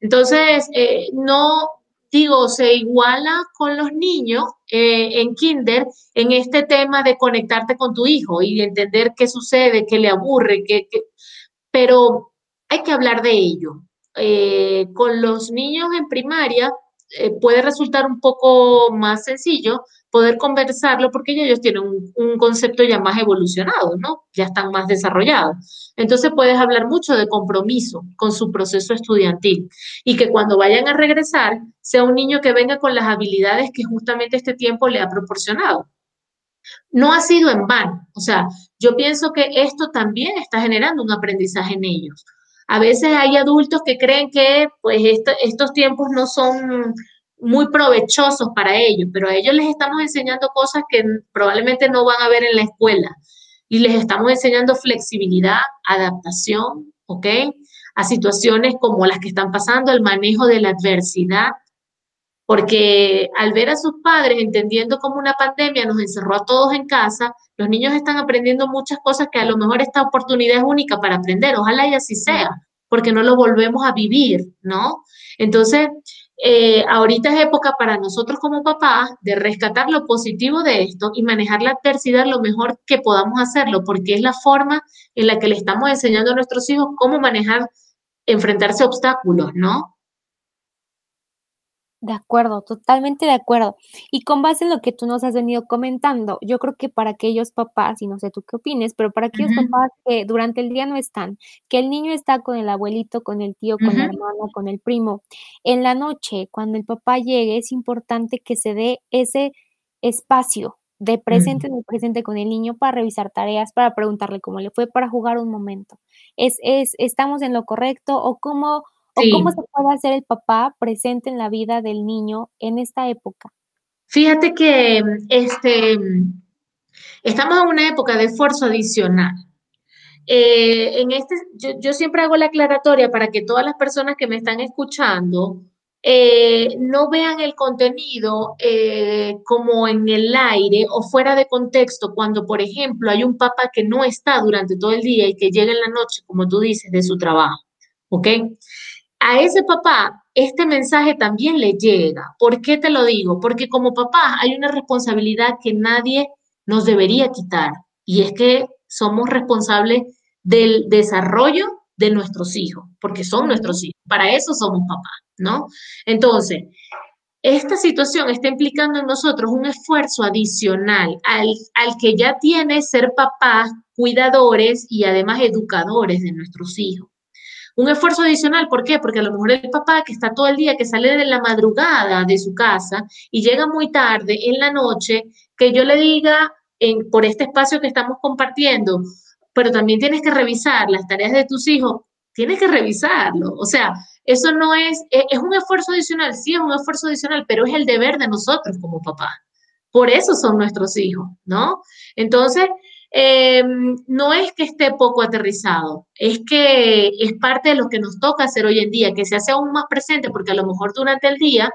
Entonces, eh, no, digo, se iguala con los niños eh, en kinder en este tema de conectarte con tu hijo y entender qué sucede, qué le aburre, qué, pero hay que hablar de ello. Eh, con los niños en primaria eh, puede resultar un poco más sencillo poder conversarlo porque ellos tienen un, concepto ya más evolucionado, ¿no? Ya están más desarrollados. Entonces puedes hablar mucho de compromiso con su proceso estudiantil y que cuando vayan a regresar sea un niño que venga con las habilidades que justamente este tiempo le ha proporcionado. No ha sido en vano, o sea, yo pienso que esto también está generando un aprendizaje en ellos. A veces hay adultos que creen que pues estos tiempos no son muy provechosos para ellos, pero a ellos les estamos enseñando cosas que probablemente no van a ver en la escuela. y les estamos enseñando flexibilidad, adaptación, ¿ok? A situaciones como las que están pasando, el manejo de la adversidad, porque al ver a sus padres entendiendo como una pandemia nos encerró a todos en casa, los niños están aprendiendo muchas cosas que a lo mejor esta oportunidad es única para aprender, ojalá y así sea, porque no lo volvemos a vivir, ¿no? Entonces, eh, ahorita es época para nosotros como papás de rescatar lo positivo de esto y manejar la adversidad lo mejor que podamos hacerlo, porque es la forma en la que le estamos enseñando a nuestros hijos cómo manejar, enfrentarse a obstáculos, ¿no? De acuerdo, totalmente de acuerdo. Y con base en lo que tú nos has venido comentando, yo creo que para aquellos papás, y no sé tú qué opines, pero para aquellos papás que durante el día no están, que el niño está con el abuelito, con el tío, con la hermana, con el primo, en la noche, cuando el papá llegue, es importante que se dé ese espacio de presente en el presente con el niño para revisar tareas, para preguntarle cómo le fue, para jugar un momento. ¿Es, es, ¿Estamos en lo correcto o cómo ¿O cómo se puede hacer el papá presente en la vida del niño en esta época? Fíjate que este, estamos en una época de esfuerzo adicional. Eh, en este, yo, siempre hago la aclaratoria para que todas las personas que me están escuchando eh, no vean el contenido eh, como en el aire o fuera de contexto cuando, por ejemplo, hay un papá que no está durante todo el día y que llega en la noche, como tú dices, de su trabajo. ¿Ok? A ese papá este mensaje también le llega. ¿Por qué te lo digo? Porque como papá hay una responsabilidad que nadie nos debería quitar y es que somos responsables del desarrollo de nuestros hijos, porque son nuestros hijos, para eso somos papás, ¿no? Entonces, esta situación está implicando en nosotros un esfuerzo adicional al, al que ya tiene ser papás, cuidadores y además educadores de nuestros hijos. Un esfuerzo adicional, ¿por qué? Porque a lo mejor el papá que está todo el día, que sale de la madrugada de su casa y llega muy tarde en la noche, que yo le diga en, por este espacio que estamos compartiendo, pero también tienes que revisar las tareas de tus hijos, tienes que revisarlo. O sea, eso no es, es un esfuerzo adicional, sí es un esfuerzo adicional, pero es el deber de nosotros como papá. Por eso son nuestros hijos, ¿no? Entonces, Em, no es que esté poco aterrizado, es que es parte de lo que nos toca hacer hoy en día, que se hace aún más presente, porque a lo mejor durante el día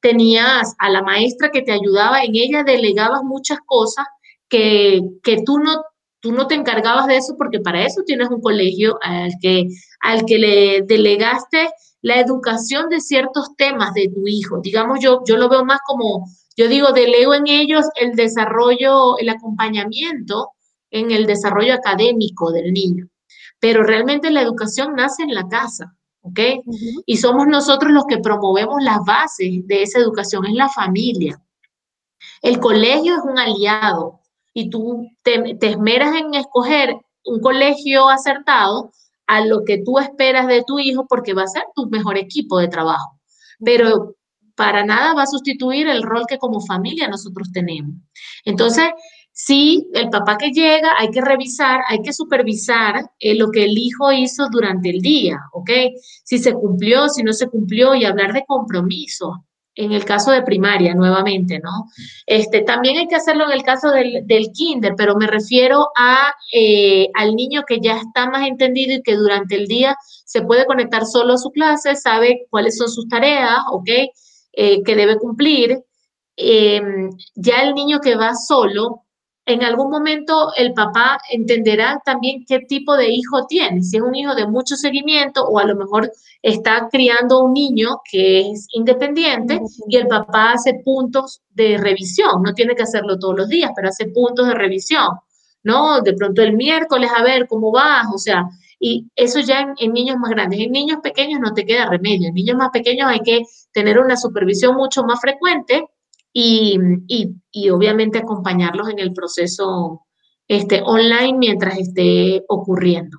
tenías a la maestra que te ayudaba, en ella delegabas muchas cosas que, que tú no tú no te encargabas de eso porque para eso tienes un colegio al que, al que le delegaste la educación de ciertos temas de tu hijo. Digamos, yo, yo lo veo más como, yo digo, delego en ellos el desarrollo, el acompañamiento en el desarrollo académico del niño. Pero realmente la educación nace en la casa, ¿ok? Y somos nosotros los que promovemos las bases de esa educación, es la familia. El colegio es un aliado y tú te, te esmeras en escoger un colegio acertado a lo que tú esperas de tu hijo porque va a ser tu mejor equipo de trabajo. Pero para nada va a sustituir el rol que como familia nosotros tenemos. Entonces, Sí, el papá que llega, hay que revisar, hay que supervisar eh, lo que el hijo hizo durante el día, ¿ok? Si se cumplió, si no se cumplió y hablar de compromiso. En el caso de primaria, nuevamente, ¿no? Este, también hay que hacerlo en el caso del, kinder, pero me refiero a, eh, al niño que ya está más entendido y que durante el día se puede conectar solo a su clase, sabe cuáles son sus tareas, ¿ok? Eh, que debe cumplir. Em, ya el niño que va solo, en algún momento el papá entenderá también qué tipo de hijo tiene, si es un hijo de mucho seguimiento o a lo mejor está criando un niño que es independiente y el papá hace puntos de revisión, no tiene que hacerlo todos los días, pero hace puntos de revisión, ¿no? De pronto el miércoles a ver cómo vas, o sea, y eso ya en, en, niños más grandes. En niños pequeños no te queda remedio. En niños más pequeños hay que tener una supervisión mucho más frecuente y, y, obviamente acompañarlos en el proceso este, online mientras esté ocurriendo.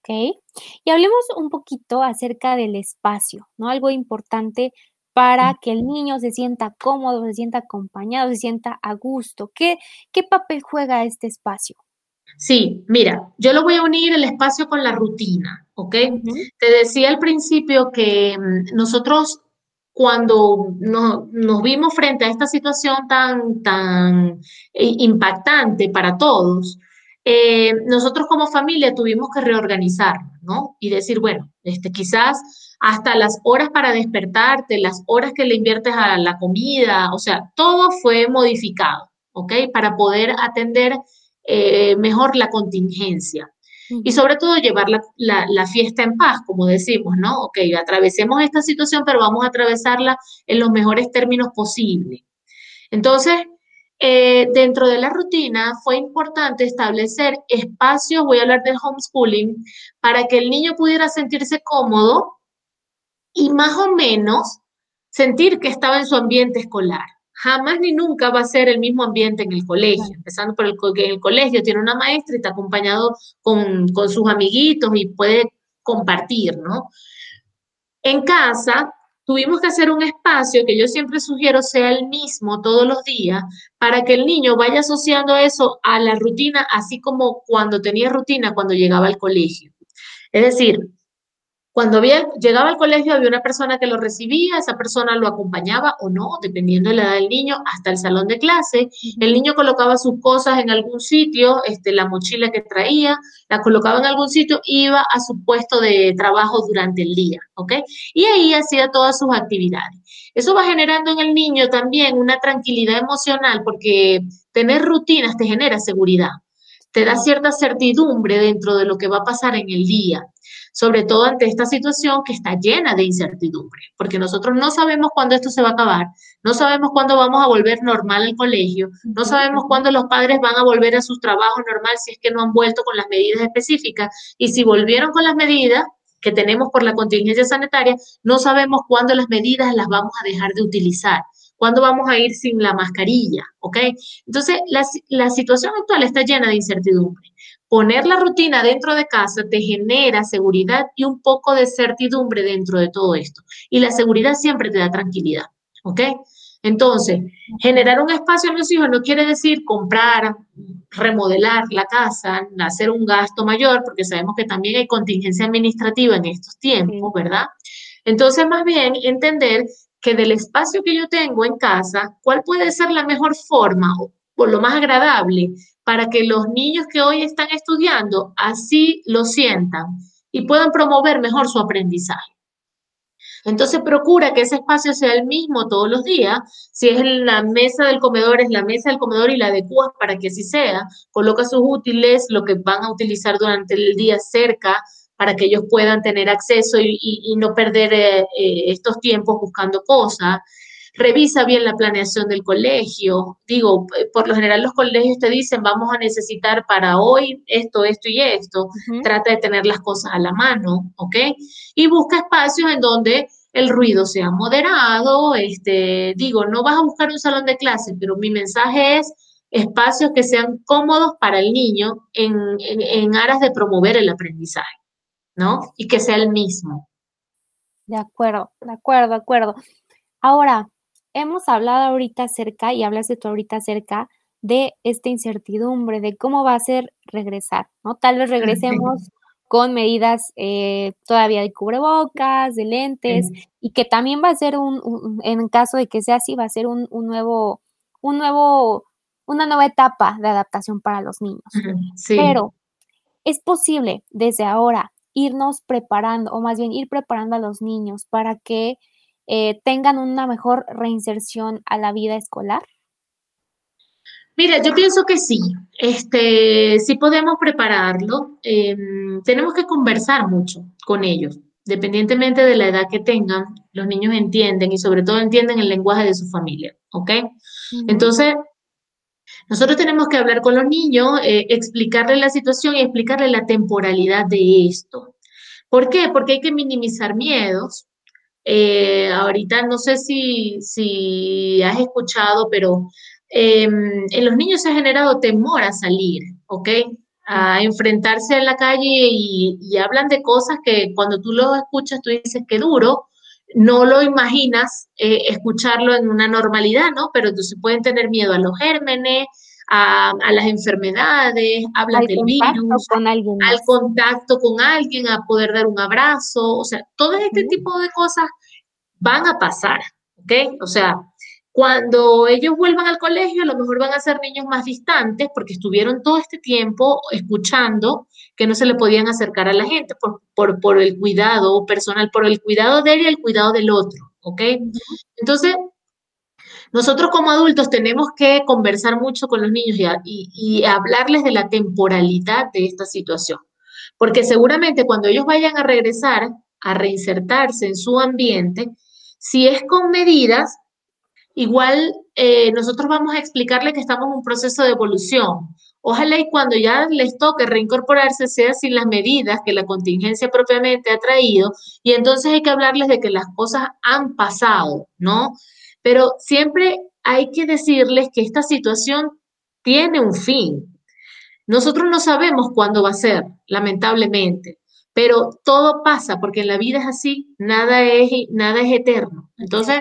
Ok, y hablemos un poquito acerca del espacio, ¿no? Algo importante para que el niño se sienta cómodo, se sienta acompañado, se sienta a gusto. ¿Qué, qué papel juega este espacio? Sí, mira, yo lo voy a unir el espacio con la rutina, ¿ok? Te decía al principio que mm, nosotros cuando nos vimos frente a esta situación tan, tan impactante para todos, eh, nosotros como familia tuvimos que reorganizarnos, ¿no? Y decir, bueno, este, quizás hasta las horas para despertarte, las horas que le inviertes a la comida, o sea, todo fue modificado, ¿ok? Para poder atender eh, mejor la contingencia. Y sobre todo llevar la, la, fiesta en paz, como decimos, ¿no? Ok, atravesemos esta situación, pero vamos a atravesarla en los mejores términos posibles. Entonces, eh, dentro de la rutina fue importante establecer espacios, voy a hablar del homeschooling, para que el niño pudiera sentirse cómodo y más o menos sentir que estaba en su ambiente escolar. Jamás ni nunca va a ser el mismo ambiente en el colegio, empezando por el, en el colegio tiene una maestra y está acompañado con, con sus amiguitos y puede compartir, ¿no? En casa tuvimos que hacer un espacio que yo siempre sugiero sea el mismo todos los días para que el niño vaya asociando eso a la rutina, así como cuando tenía rutina cuando llegaba al colegio. Es decir, cuando llegaba al colegio había una persona que lo recibía, esa persona lo acompañaba o no, dependiendo de la edad del niño, hasta el salón de clase. El niño colocaba sus cosas en algún sitio, este, la mochila que traía, la colocaba en algún sitio, iba a su puesto de trabajo durante el día, ¿ok? Y ahí hacía todas sus actividades. Eso va generando en el niño también una tranquilidad emocional porque tener rutinas te genera seguridad, te da cierta certidumbre dentro de lo que va a pasar en el día sobre todo ante esta situación que está llena de incertidumbre, porque nosotros no sabemos cuándo esto se va a acabar, no sabemos cuándo vamos a volver normal al colegio, no sabemos cuándo los padres van a volver a sus trabajos normal si es que no han vuelto con las medidas específicas y si volvieron con las medidas que tenemos por la contingencia sanitaria, no sabemos cuándo las medidas las vamos a dejar de utilizar. ¿Cuándo vamos a ir sin la mascarilla? ¿Ok? Entonces, la, la situación actual está llena de incertidumbre. Poner la rutina dentro de casa te genera seguridad y un poco de certidumbre dentro de todo esto. Y la seguridad siempre te da tranquilidad, ¿ok? Entonces, generar un espacio en los hijos no quiere decir comprar, remodelar la casa, hacer un gasto mayor, porque sabemos que también hay contingencia administrativa en estos tiempos, ¿verdad? Entonces, más bien entender que del espacio que yo tengo en casa, ¿cuál puede ser la mejor forma o lo más agradable para que los niños que hoy están estudiando así lo sientan y puedan promover mejor su aprendizaje. Entonces procura que ese espacio sea el mismo todos los días. Si es la mesa del comedor, es la mesa del comedor y la adecuas para que así sea. Coloca sus útiles, lo que van a utilizar durante el día cerca para que ellos puedan tener acceso y, no perder eh, eh, estos tiempos buscando cosas revisa bien la planeación del colegio. Digo, eh, por lo general los colegios te dicen, vamos a necesitar para hoy esto, esto y esto. Trata de tener las cosas a la mano, ¿ok? Y busca espacios en donde el ruido sea moderado. Este, digo, no vas a buscar un salón de clase, pero mi mensaje es espacios que sean cómodos para el niño en, en aras de promover el aprendizaje, ¿no? Y que sea el mismo. De acuerdo, de acuerdo, de acuerdo. Ahora, hemos hablado ahorita acerca, y hablas de tú ahorita acerca de esta incertidumbre, de cómo va a ser regresar, ¿no? Tal vez regresemos con medidas eh, todavía de cubrebocas, de lentes, y que también va a ser un, en caso de que sea así, va a ser un, nuevo, un nuevo, una nueva etapa de adaptación para los niños. Pero es posible desde ahora irnos preparando, o más bien ir preparando a los niños para que eh, tengan una mejor reinserción a la vida escolar? Mira, yo pienso que sí, este, sí podemos prepararlo. Em, tenemos que conversar mucho con ellos, dependientemente de la edad que tengan, los niños entienden y sobre todo entienden el lenguaje de su familia, ¿ok? Entonces, nosotros tenemos que hablar con los niños, eh, explicarles la situación y explicarles la temporalidad de esto. ¿Por qué? Porque hay que minimizar miedos, eh, ahorita no sé si, si has escuchado, pero em, en los niños se ha generado temor a salir, ¿ok? A enfrentarse en la calle y, hablan de cosas que cuando tú lo escuchas tú dices que duro, no lo imaginas eh, escucharlo en una normalidad, ¿no? Pero entonces pueden tener miedo a los gérmenes, a, las enfermedades, hablan del virus, al contacto con alguien, a poder dar un abrazo, o sea, todo este tipo de cosas van a pasar, ¿ok? O sea, cuando ellos vuelvan al colegio, a lo mejor van a ser niños más distantes porque estuvieron todo este tiempo escuchando que no se le podían acercar a la gente por, por, por el cuidado personal, por el cuidado de él y el cuidado del otro, ¿ok? Entonces, nosotros como adultos tenemos que conversar mucho con los niños y, y, hablarles de la temporalidad de esta situación, porque seguramente cuando ellos vayan a regresar, a reinsertarse en su ambiente, si es con medidas, igual eh, nosotros vamos a explicarles que estamos en un proceso de evolución. Ojalá y cuando ya les toque reincorporarse sea sin las medidas que la contingencia propiamente ha traído y entonces hay que hablarles de que las cosas han pasado, ¿no? Pero siempre hay que decirles que esta situación tiene un fin. Nosotros no sabemos cuándo va a ser, lamentablemente, pero todo pasa porque en la vida es así, nada es, nada es eterno. Entonces,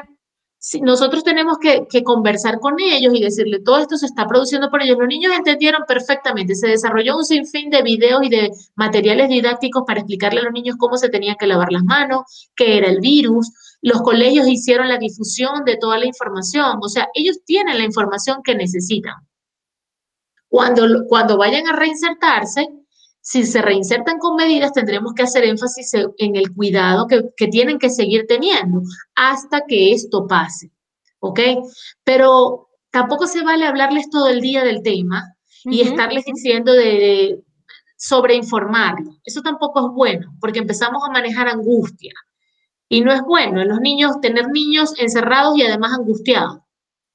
nosotros tenemos que, que, conversar con ellos y decirle, todo esto se está produciendo por ellos. Los niños entendieron perfectamente, se desarrolló un sinfín de videos y de materiales didácticos para explicarle a los niños cómo se tenían que lavar las manos, qué era el virus. Los colegios hicieron la difusión de toda la información, o sea, ellos tienen la información que necesitan. Cuando, cuando vayan a reinsertarse, si se reinsertan con medidas, tendremos que hacer énfasis en el cuidado que, tienen que seguir teniendo hasta que esto pase. ¿Ok? Pero tampoco se vale hablarles todo el día del tema y estarles diciendo de, sobreinformarlos. Eso tampoco es bueno, porque empezamos a manejar angustia. Y no es bueno en los niños tener niños encerrados y además angustiados.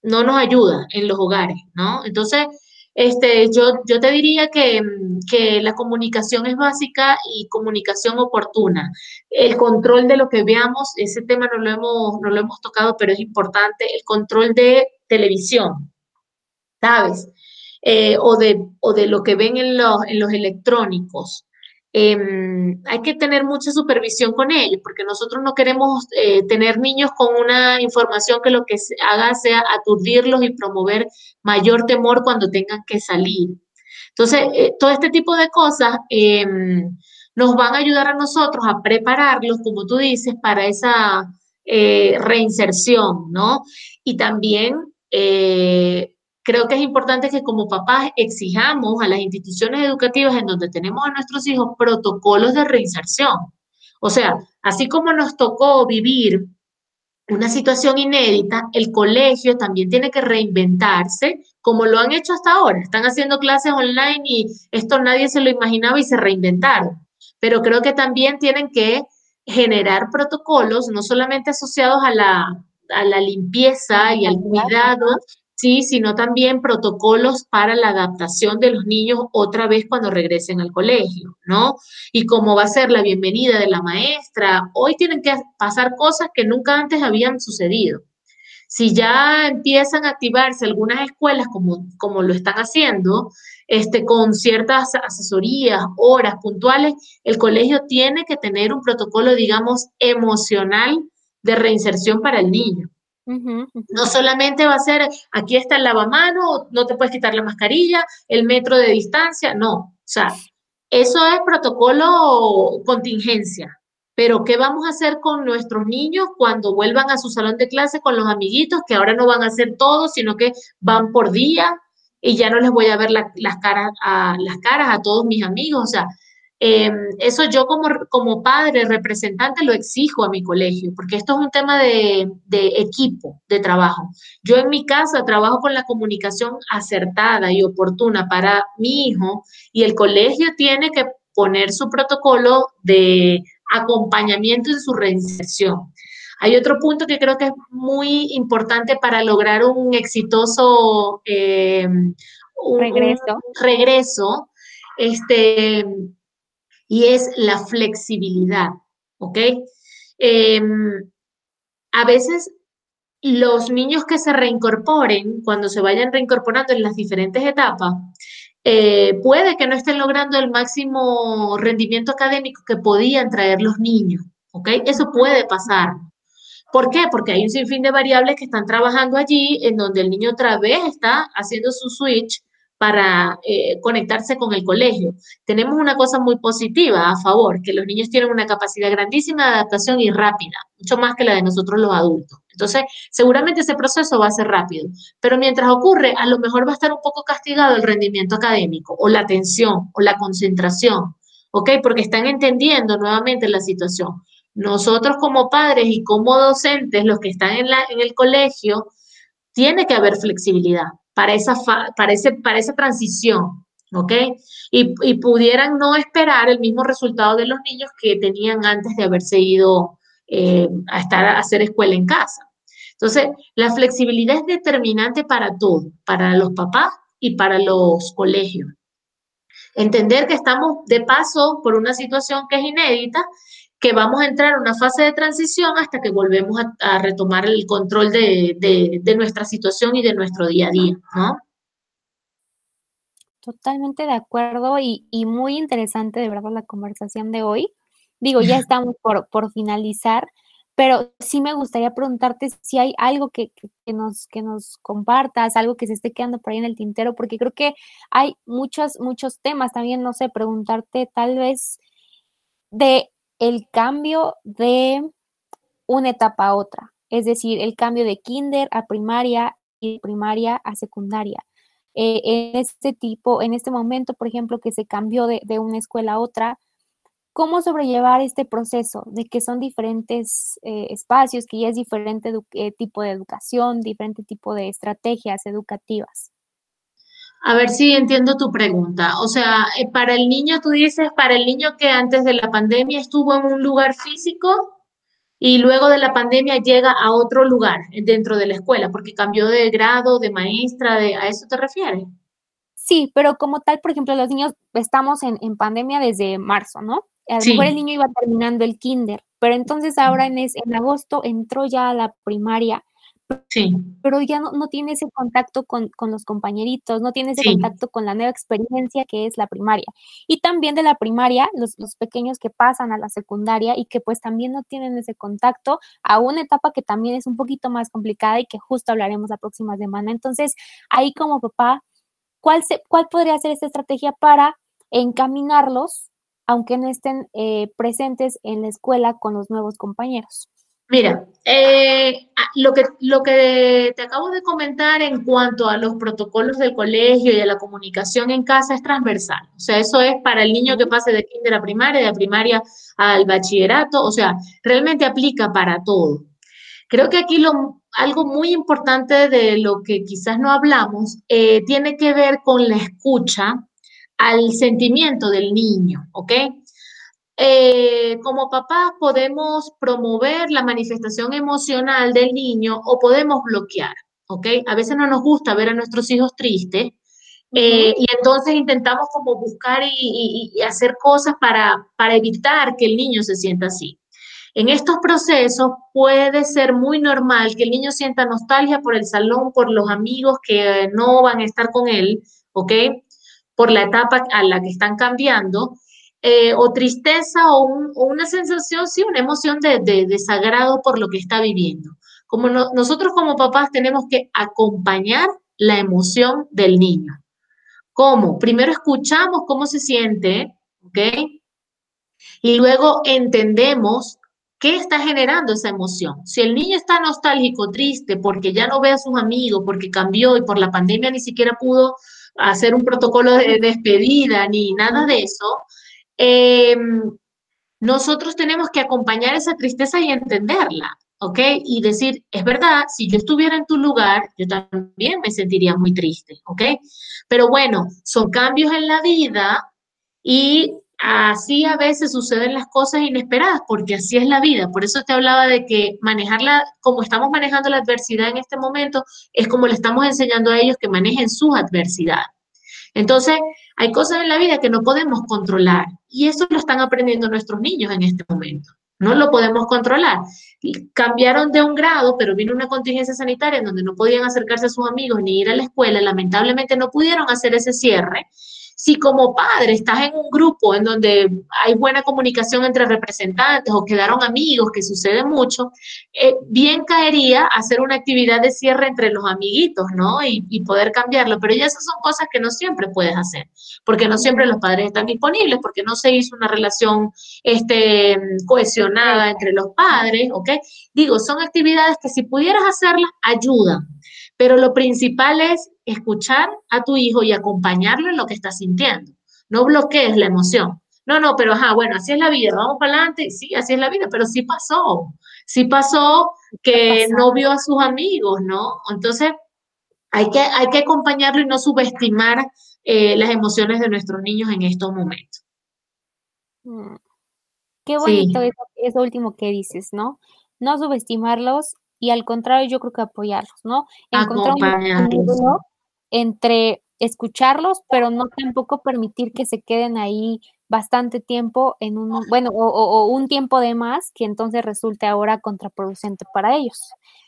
No nos ayuda en los hogares, ¿no? Entonces, este, yo, yo te diría que, que, la comunicación es básica y comunicación oportuna. El control de lo que veamos, ese tema no lo hemos, no lo hemos tocado, pero es importante, el control de televisión, ¿sabes? Eh, o, de, o de lo que ven en los, en los electrónicos. Em, hay que tener mucha supervisión con ellos, porque nosotros no queremos eh, tener niños con una información que lo que haga sea aturdirlos y promover mayor temor cuando tengan que salir. Entonces, eh, todo este tipo de cosas em, nos van a ayudar a nosotros a prepararlos, como tú dices, para esa eh, reinserción, ¿no? Y también creo que es importante que como papás exijamos a las instituciones educativas en donde tenemos a nuestros hijos protocolos de reinserción. O sea, así como nos tocó vivir una situación inédita, el colegio también tiene que reinventarse como lo han hecho hasta ahora. Están haciendo clases online y esto nadie se lo imaginaba y se reinventaron. Pero creo que también tienen que generar protocolos, no solamente asociados a la, a la limpieza y al cuidado, sí, sino también protocolos para la adaptación de los niños otra vez cuando regresen al colegio, ¿no? Y cómo va a ser la bienvenida de la maestra. Hoy tienen que pasar cosas que nunca antes habían sucedido. Si ya empiezan a activarse algunas escuelas como, como lo están haciendo, este, con ciertas asesorías, horas puntuales, el colegio tiene que tener un protocolo, digamos, emocional de reinserción para el niño. No solamente va a ser, aquí está el lavamano, no te puedes quitar la mascarilla, el metro de distancia, no. O sea, eso es protocolo contingencia. Pero, ¿qué vamos a hacer con nuestros niños cuando vuelvan a su salón de clase con los amiguitos, que ahora no van a hacer todo, sino que van por día y ya no les voy a ver las, caras a, las caras a todos mis amigos? O sea, Em, eso yo como, como padre, representante, lo exijo a mi colegio, porque esto es un tema de, de, equipo, de trabajo. Yo en mi casa trabajo con la comunicación acertada y oportuna para mi hijo y el colegio tiene que poner su protocolo de acompañamiento en su reinserción. Hay otro punto que creo que es muy importante para lograr un exitoso em, regreso. regreso este, y es la flexibilidad, ¿ok? Em, a veces los niños que se reincorporen, cuando se vayan reincorporando en las diferentes etapas, eh, puede que no estén logrando el máximo rendimiento académico que podían traer los niños, ¿ok? Eso puede pasar. ¿Por qué? Porque hay un sinfín de variables que están trabajando allí, en donde el niño otra vez está haciendo su switch para eh, conectarse con el colegio. Tenemos una cosa muy positiva a favor, que los niños tienen una capacidad grandísima de adaptación y rápida, mucho más que la de nosotros los adultos. Entonces, seguramente ese proceso va a ser rápido, pero mientras ocurre, a lo mejor va a estar un poco castigado el rendimiento académico o la atención o la concentración, ¿ok? Porque están entendiendo nuevamente la situación. Nosotros como padres y como docentes, los que están en, la, en el colegio, tiene que haber flexibilidad para esa, para para esa transición, ¿ok? Y, y, pudieran no esperar el mismo resultado de los niños que tenían antes de haberse ido eh, a estar a hacer escuela en casa. Entonces, la flexibilidad es determinante para todo, para los papás y para los colegios. Entender que estamos de paso por una situación que es inédita que vamos a entrar en una fase de transición hasta que volvemos a, retomar el control de, nuestra situación y de nuestro día a día, ¿no? Totalmente de acuerdo y, muy interesante de verdad la conversación de hoy. Digo, ya estamos por, por finalizar, pero sí me gustaría preguntarte si hay algo que, nos, que nos compartas, algo que se esté quedando por ahí en el tintero, porque creo que hay muchos, muchos temas también, no sé, preguntarte tal vez de el cambio de una etapa a otra, es decir, el cambio de kinder a primaria y primaria a secundaria. Eh, en este tipo, en este momento, por ejemplo, que se cambió de, una escuela a otra, ¿cómo sobrellevar este proceso de que son diferentes eh, espacios, que ya es diferente eh, tipo de educación, diferente tipo de estrategias educativas? A ver si entiendo tu pregunta. O sea, eh, para el niño, tú dices, para el niño que antes de la pandemia estuvo en un lugar físico y luego de la pandemia llega a otro lugar dentro de la escuela, porque cambió de grado, de maestra, de, ¿a eso te refieres? Sí, pero como tal, por ejemplo, los niños estamos en, pandemia desde marzo, ¿no? A lo mejor el niño iba terminando el kinder, pero entonces ahora en, en agosto entró ya a la primaria Sí. Pero ya no, no tiene ese contacto con, los compañeritos, no tiene ese contacto con la nueva experiencia que es la primaria. Y también de la primaria, los, los, pequeños que pasan a la secundaria y que pues también no tienen ese contacto a una etapa que también es un poquito más complicada y que justo hablaremos la próxima semana. Entonces, ahí como papá, ¿cuál, se, cuál podría ser esta estrategia para encaminarlos, aunque no estén eh, presentes en la escuela con los nuevos compañeros? Mira, eh, lo, que, lo que te acabo de comentar en cuanto a los protocolos del colegio y a la comunicación en casa es transversal. O sea, eso es para el niño que pase de kinder a primaria, de primaria al bachillerato. O sea, realmente aplica para todo. Creo que aquí lo, algo muy importante de lo que quizás no hablamos eh, tiene que ver con la escucha al sentimiento del niño, ¿ok? Eh, como papás podemos promover la manifestación emocional del niño o podemos bloquear, ¿ok? A veces no nos gusta ver a nuestros hijos tristes eh, y entonces intentamos como buscar y, hacer cosas para, para evitar que el niño se sienta así. En estos procesos puede ser muy normal que el niño sienta nostalgia por el salón, por los amigos que no van a estar con él, ¿ok? Por la etapa a la que están cambiando eh, o tristeza o, una sensación, sí, una emoción de, desagrado por lo que está viviendo. Como nosotros como papás tenemos que acompañar la emoción del niño. ¿Cómo? Primero escuchamos cómo se siente, ¿ok? Y luego entendemos qué está generando esa emoción. Si el niño está nostálgico, triste, porque ya no ve a sus amigos, porque cambió y por la pandemia ni siquiera pudo hacer un protocolo de despedida ni nada de eso, Em, nosotros tenemos que acompañar esa tristeza y entenderla, ¿ok? Y decir, es verdad, si yo estuviera en tu lugar, yo también me sentiría muy triste, ¿ok? Pero bueno, son cambios en la vida y así a veces suceden las cosas inesperadas, porque así es la vida. Por eso te hablaba de que manejarla, como estamos manejando la adversidad en este momento, es como le estamos enseñando a ellos que manejen su adversidad. Entonces, hay cosas en la vida que no podemos controlar y eso lo están aprendiendo nuestros niños en este momento. No lo podemos controlar. Cambiaron de un grado, pero vino una contingencia sanitaria en donde no podían acercarse a sus amigos ni ir a la escuela. Lamentablemente no pudieron hacer ese cierre. Si como padre estás en un grupo en donde hay buena comunicación entre representantes o quedaron amigos, que sucede mucho, eh, bien caería hacer una actividad de cierre entre los amiguitos, ¿no? Y, y poder cambiarlo. Pero ya esas son cosas que no siempre puedes hacer, porque no siempre los padres están disponibles, porque no se hizo una relación este, cohesionada entre los padres, ¿ok? Digo, son actividades que si pudieras hacerlas, ayudan. Pero lo principal es escuchar a tu hijo y acompañarlo en lo que está sintiendo. No bloquees la emoción. No, no, pero ajá, bueno, así es la vida, vamos para adelante, sí, así es la vida, pero sí pasó, sí pasó que no vio a sus amigos, ¿no? Entonces, hay que, hay que acompañarlo y no subestimar eh, las emociones de nuestros niños en estos momentos. Mm. Qué bonito eso, eso, último que dices, ¿no? No subestimarlos y al contrario, yo creo que apoyarlos, ¿no? Encontrar un entre escucharlos, pero no tampoco permitir que se queden ahí bastante tiempo en un, bueno, o, un tiempo de más que entonces resulte ahora contraproducente para ellos.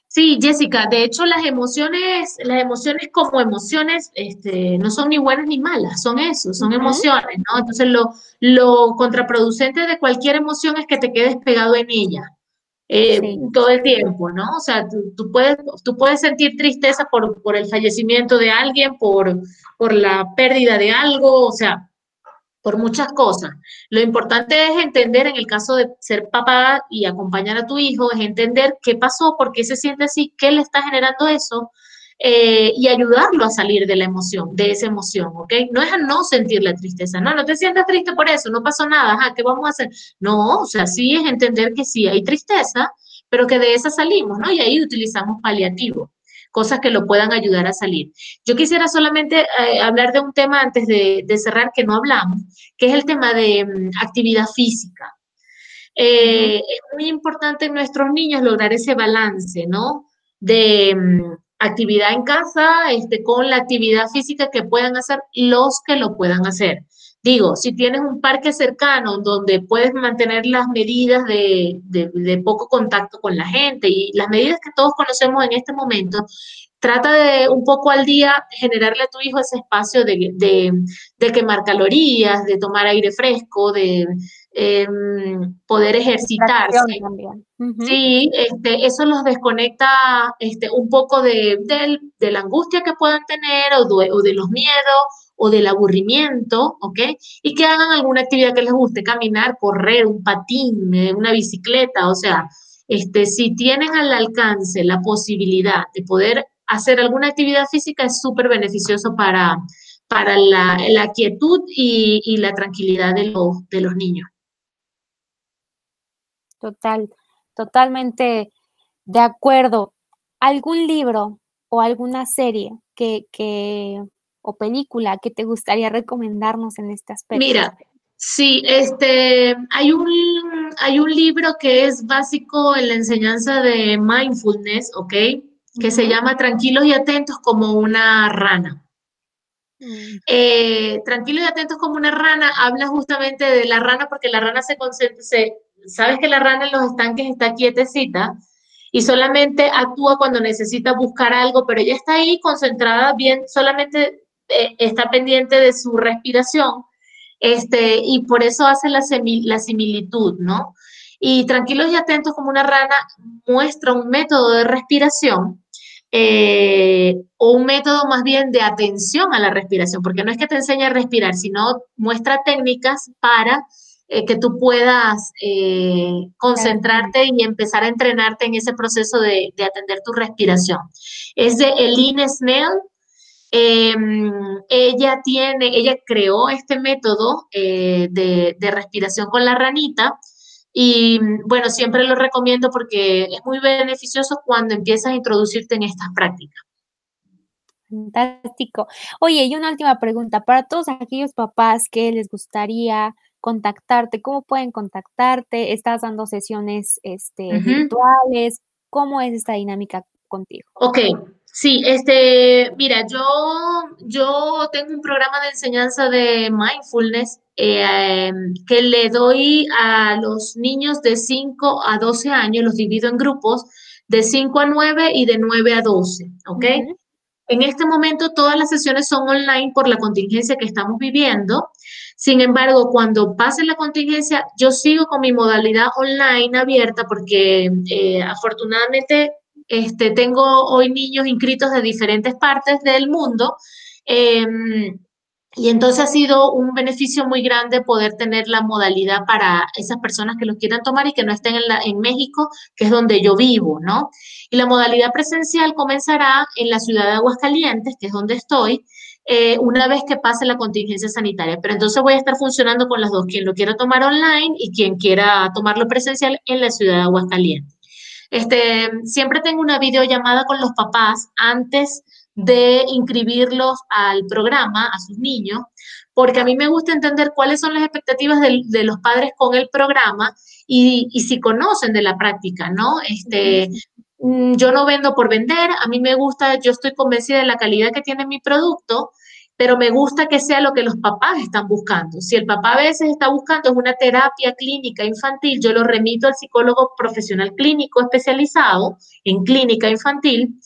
Sí, Jessica, de hecho las emociones, las emociones como emociones, este, no son ni buenas ni malas, son eso, son emociones, ¿no? Entonces lo, lo contraproducente de cualquier emoción es que te quedes pegado en ella. Eh, todo el tiempo, ¿no? O sea, tú, puedes, tú puedes sentir tristeza por, por, el fallecimiento de alguien, por, por la pérdida de algo, o sea, por muchas cosas. Lo importante es entender, en el caso de ser papá y acompañar a tu hijo, es entender qué pasó, por qué se siente así, qué le está generando eso, eh, y ayudarlo a salir de la emoción, de esa emoción, ¿ok? No es a no sentir la tristeza, no, no te sientas triste por eso, no pasó nada, ajá, ¿qué vamos a hacer? No, o sea, sí es entender que sí hay tristeza, pero que de esa salimos, ¿no? Y ahí utilizamos paliativo, cosas que lo puedan ayudar a salir. Yo quisiera solamente eh, hablar de un tema antes de, cerrar que no hablamos, que es el tema de mm, actividad física. Eh, es muy importante en nuestros niños lograr ese balance, ¿no? De mm, actividad en casa este, con la actividad física que puedan hacer los que lo puedan hacer. Digo, si tienes un parque cercano donde puedes mantener las medidas de, de, poco contacto con la gente y las medidas que todos conocemos en este momento, trata de un poco al día generarle a tu hijo ese espacio de, de quemar calorías, de tomar aire fresco, de, Em, poder ejercitarse. Sí, este, eso los desconecta este, un poco de, la angustia que puedan tener o de, los miedos o del aburrimiento, ¿ok? Y que hagan alguna actividad que les guste, caminar, correr, un patín, eh, una bicicleta, o sea, este, si tienen al alcance la posibilidad de poder hacer alguna actividad física, es súper beneficioso para, para la, quietud y, la tranquilidad de de los niños. Total, totalmente de acuerdo. ¿Algún libro o alguna serie que, que, o película que te gustaría recomendarnos en este aspecto? Mira, sí, este, hay un, hay un libro que es básico en la enseñanza de mindfulness, ¿ok? Que se llama Tranquilos y Atentos como una rana. Mm. Eh, tranquilos y atentos como una rana, habla justamente de la rana porque la rana se, se, sabes que la rana en los estanques está quietecita y solamente actúa cuando necesita buscar algo, pero ella está ahí concentrada bien, solamente eh, está pendiente de su respiración, este, y por eso hace la, similitud, ¿no? Y tranquilos y atentos como una rana muestra un método de respiración eh, o un método más bien de atención a la respiración, porque no es que te enseñe a respirar, sino muestra técnicas para eh, que tú puedas eh, concentrarte y empezar a entrenarte en ese proceso de, atender tu respiración. Es de Eline Snell. Em, ella tiene, ella creó este método eh, de, de respiración con la ranita. Y bueno, siempre lo recomiendo porque es muy beneficioso cuando empiezas a introducirte en estas prácticas. Fantástico. Oye, y una última pregunta para todos aquellos papás que les gustaría contactarte, cómo pueden contactarte, estás dando sesiones este, virtuales, cómo es esta dinámica contigo. Ok, sí, este, mira, yo, yo tengo un programa de enseñanza de mindfulness eh, que le doy a los niños de 5 a 12 años, los divido en grupos de 5 a 9 y de 9 a 12, ¿ok? En este momento todas las sesiones son online por la contingencia que estamos viviendo. Sin embargo, cuando pase la contingencia, yo sigo con mi modalidad online abierta porque eh, afortunadamente este, tengo hoy niños inscritos de diferentes partes del mundo. Em, y entonces ha sido un beneficio muy grande poder tener la modalidad para esas personas que lo quieran tomar y que no estén en, en México, que es donde yo vivo, ¿no? Y la modalidad presencial comenzará en la ciudad de Aguascalientes, que es donde estoy, eh, una vez que pase la contingencia sanitaria. Pero entonces voy a estar funcionando con las dos, quien lo quiera tomar online y quien quiera tomarlo presencial en la ciudad de Aguascalientes. Este, siempre tengo una videollamada con los papás antes de inscribirlos al programa, a sus niños, porque a mí me gusta entender cuáles son las expectativas de, los padres con el programa y, si conocen de la práctica, ¿no? Este, yo no vendo por vender, a mí me gusta, yo estoy convencida de la calidad que tiene mi producto, pero me gusta que sea lo que los papás están buscando. Si el papá a veces está buscando una terapia clínica infantil, yo lo remito al psicólogo profesional clínico especializado en clínica infantil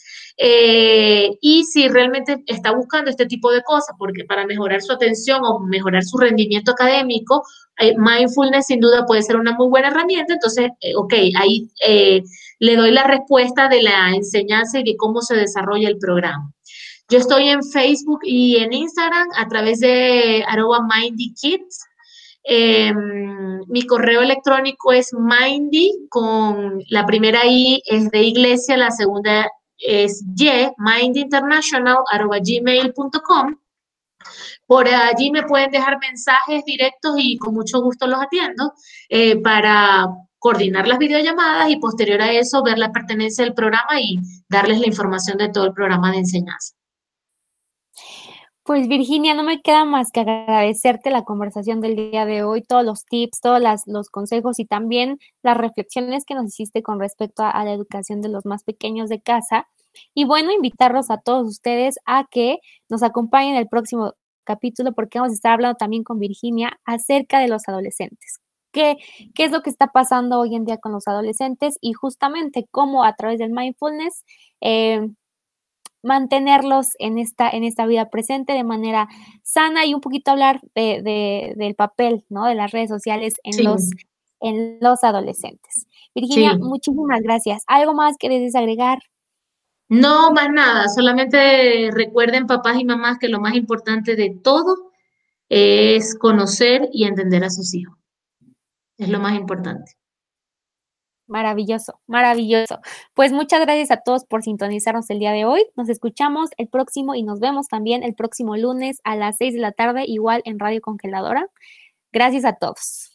eh, y si realmente está buscando este tipo de cosas, porque para mejorar su atención o mejorar su rendimiento académico, eh, mindfulness sin duda puede ser una muy buena herramienta. Entonces, eh, ok, ahí le doy la respuesta de la enseñanza y de cómo se desarrolla el programa. Yo estoy en Facebook y en Instagram a través de arroba Mindy Kids. Em, mi correo electrónico es mindy con la primera I es de iglesia, la segunda es y, mindinternational.gmail.com. Por allí me pueden dejar mensajes directos y con mucho gusto los atiendo eh, para coordinar las videollamadas y posterior a eso ver la pertenencia del programa y darles la información de todo el programa de enseñanza. Pues Virginia, no me queda más que agradecerte la conversación del día de hoy, todos los tips, todos los consejos y también las reflexiones que nos hiciste con respecto a, la educación de los más pequeños de casa. Y bueno, invitarlos a todos ustedes a que nos acompañen en el próximo capítulo porque vamos a estar hablando también con Virginia acerca de los adolescentes. ¿Qué, qué es lo que está pasando hoy en día con los adolescentes y justamente cómo a través del mindfulness eh, mantenerlos en esta, en esta vida presente de manera sana y un poquito hablar de, del papel, ¿no? De las redes sociales en, los, en los adolescentes. Virginia, muchísimas gracias. ¿Algo más que desees agregar? No, más nada. Solamente recuerden, papás y mamás, que lo más importante de todo es conocer y entender a sus hijos. Es lo más importante. Maravilloso, maravilloso. Pues muchas gracias a todos por sintonizarnos el día de hoy. Nos escuchamos el próximo y nos vemos también el próximo lunes a las 6 de la tarde, igual en Radio Congeladora. Gracias a todos.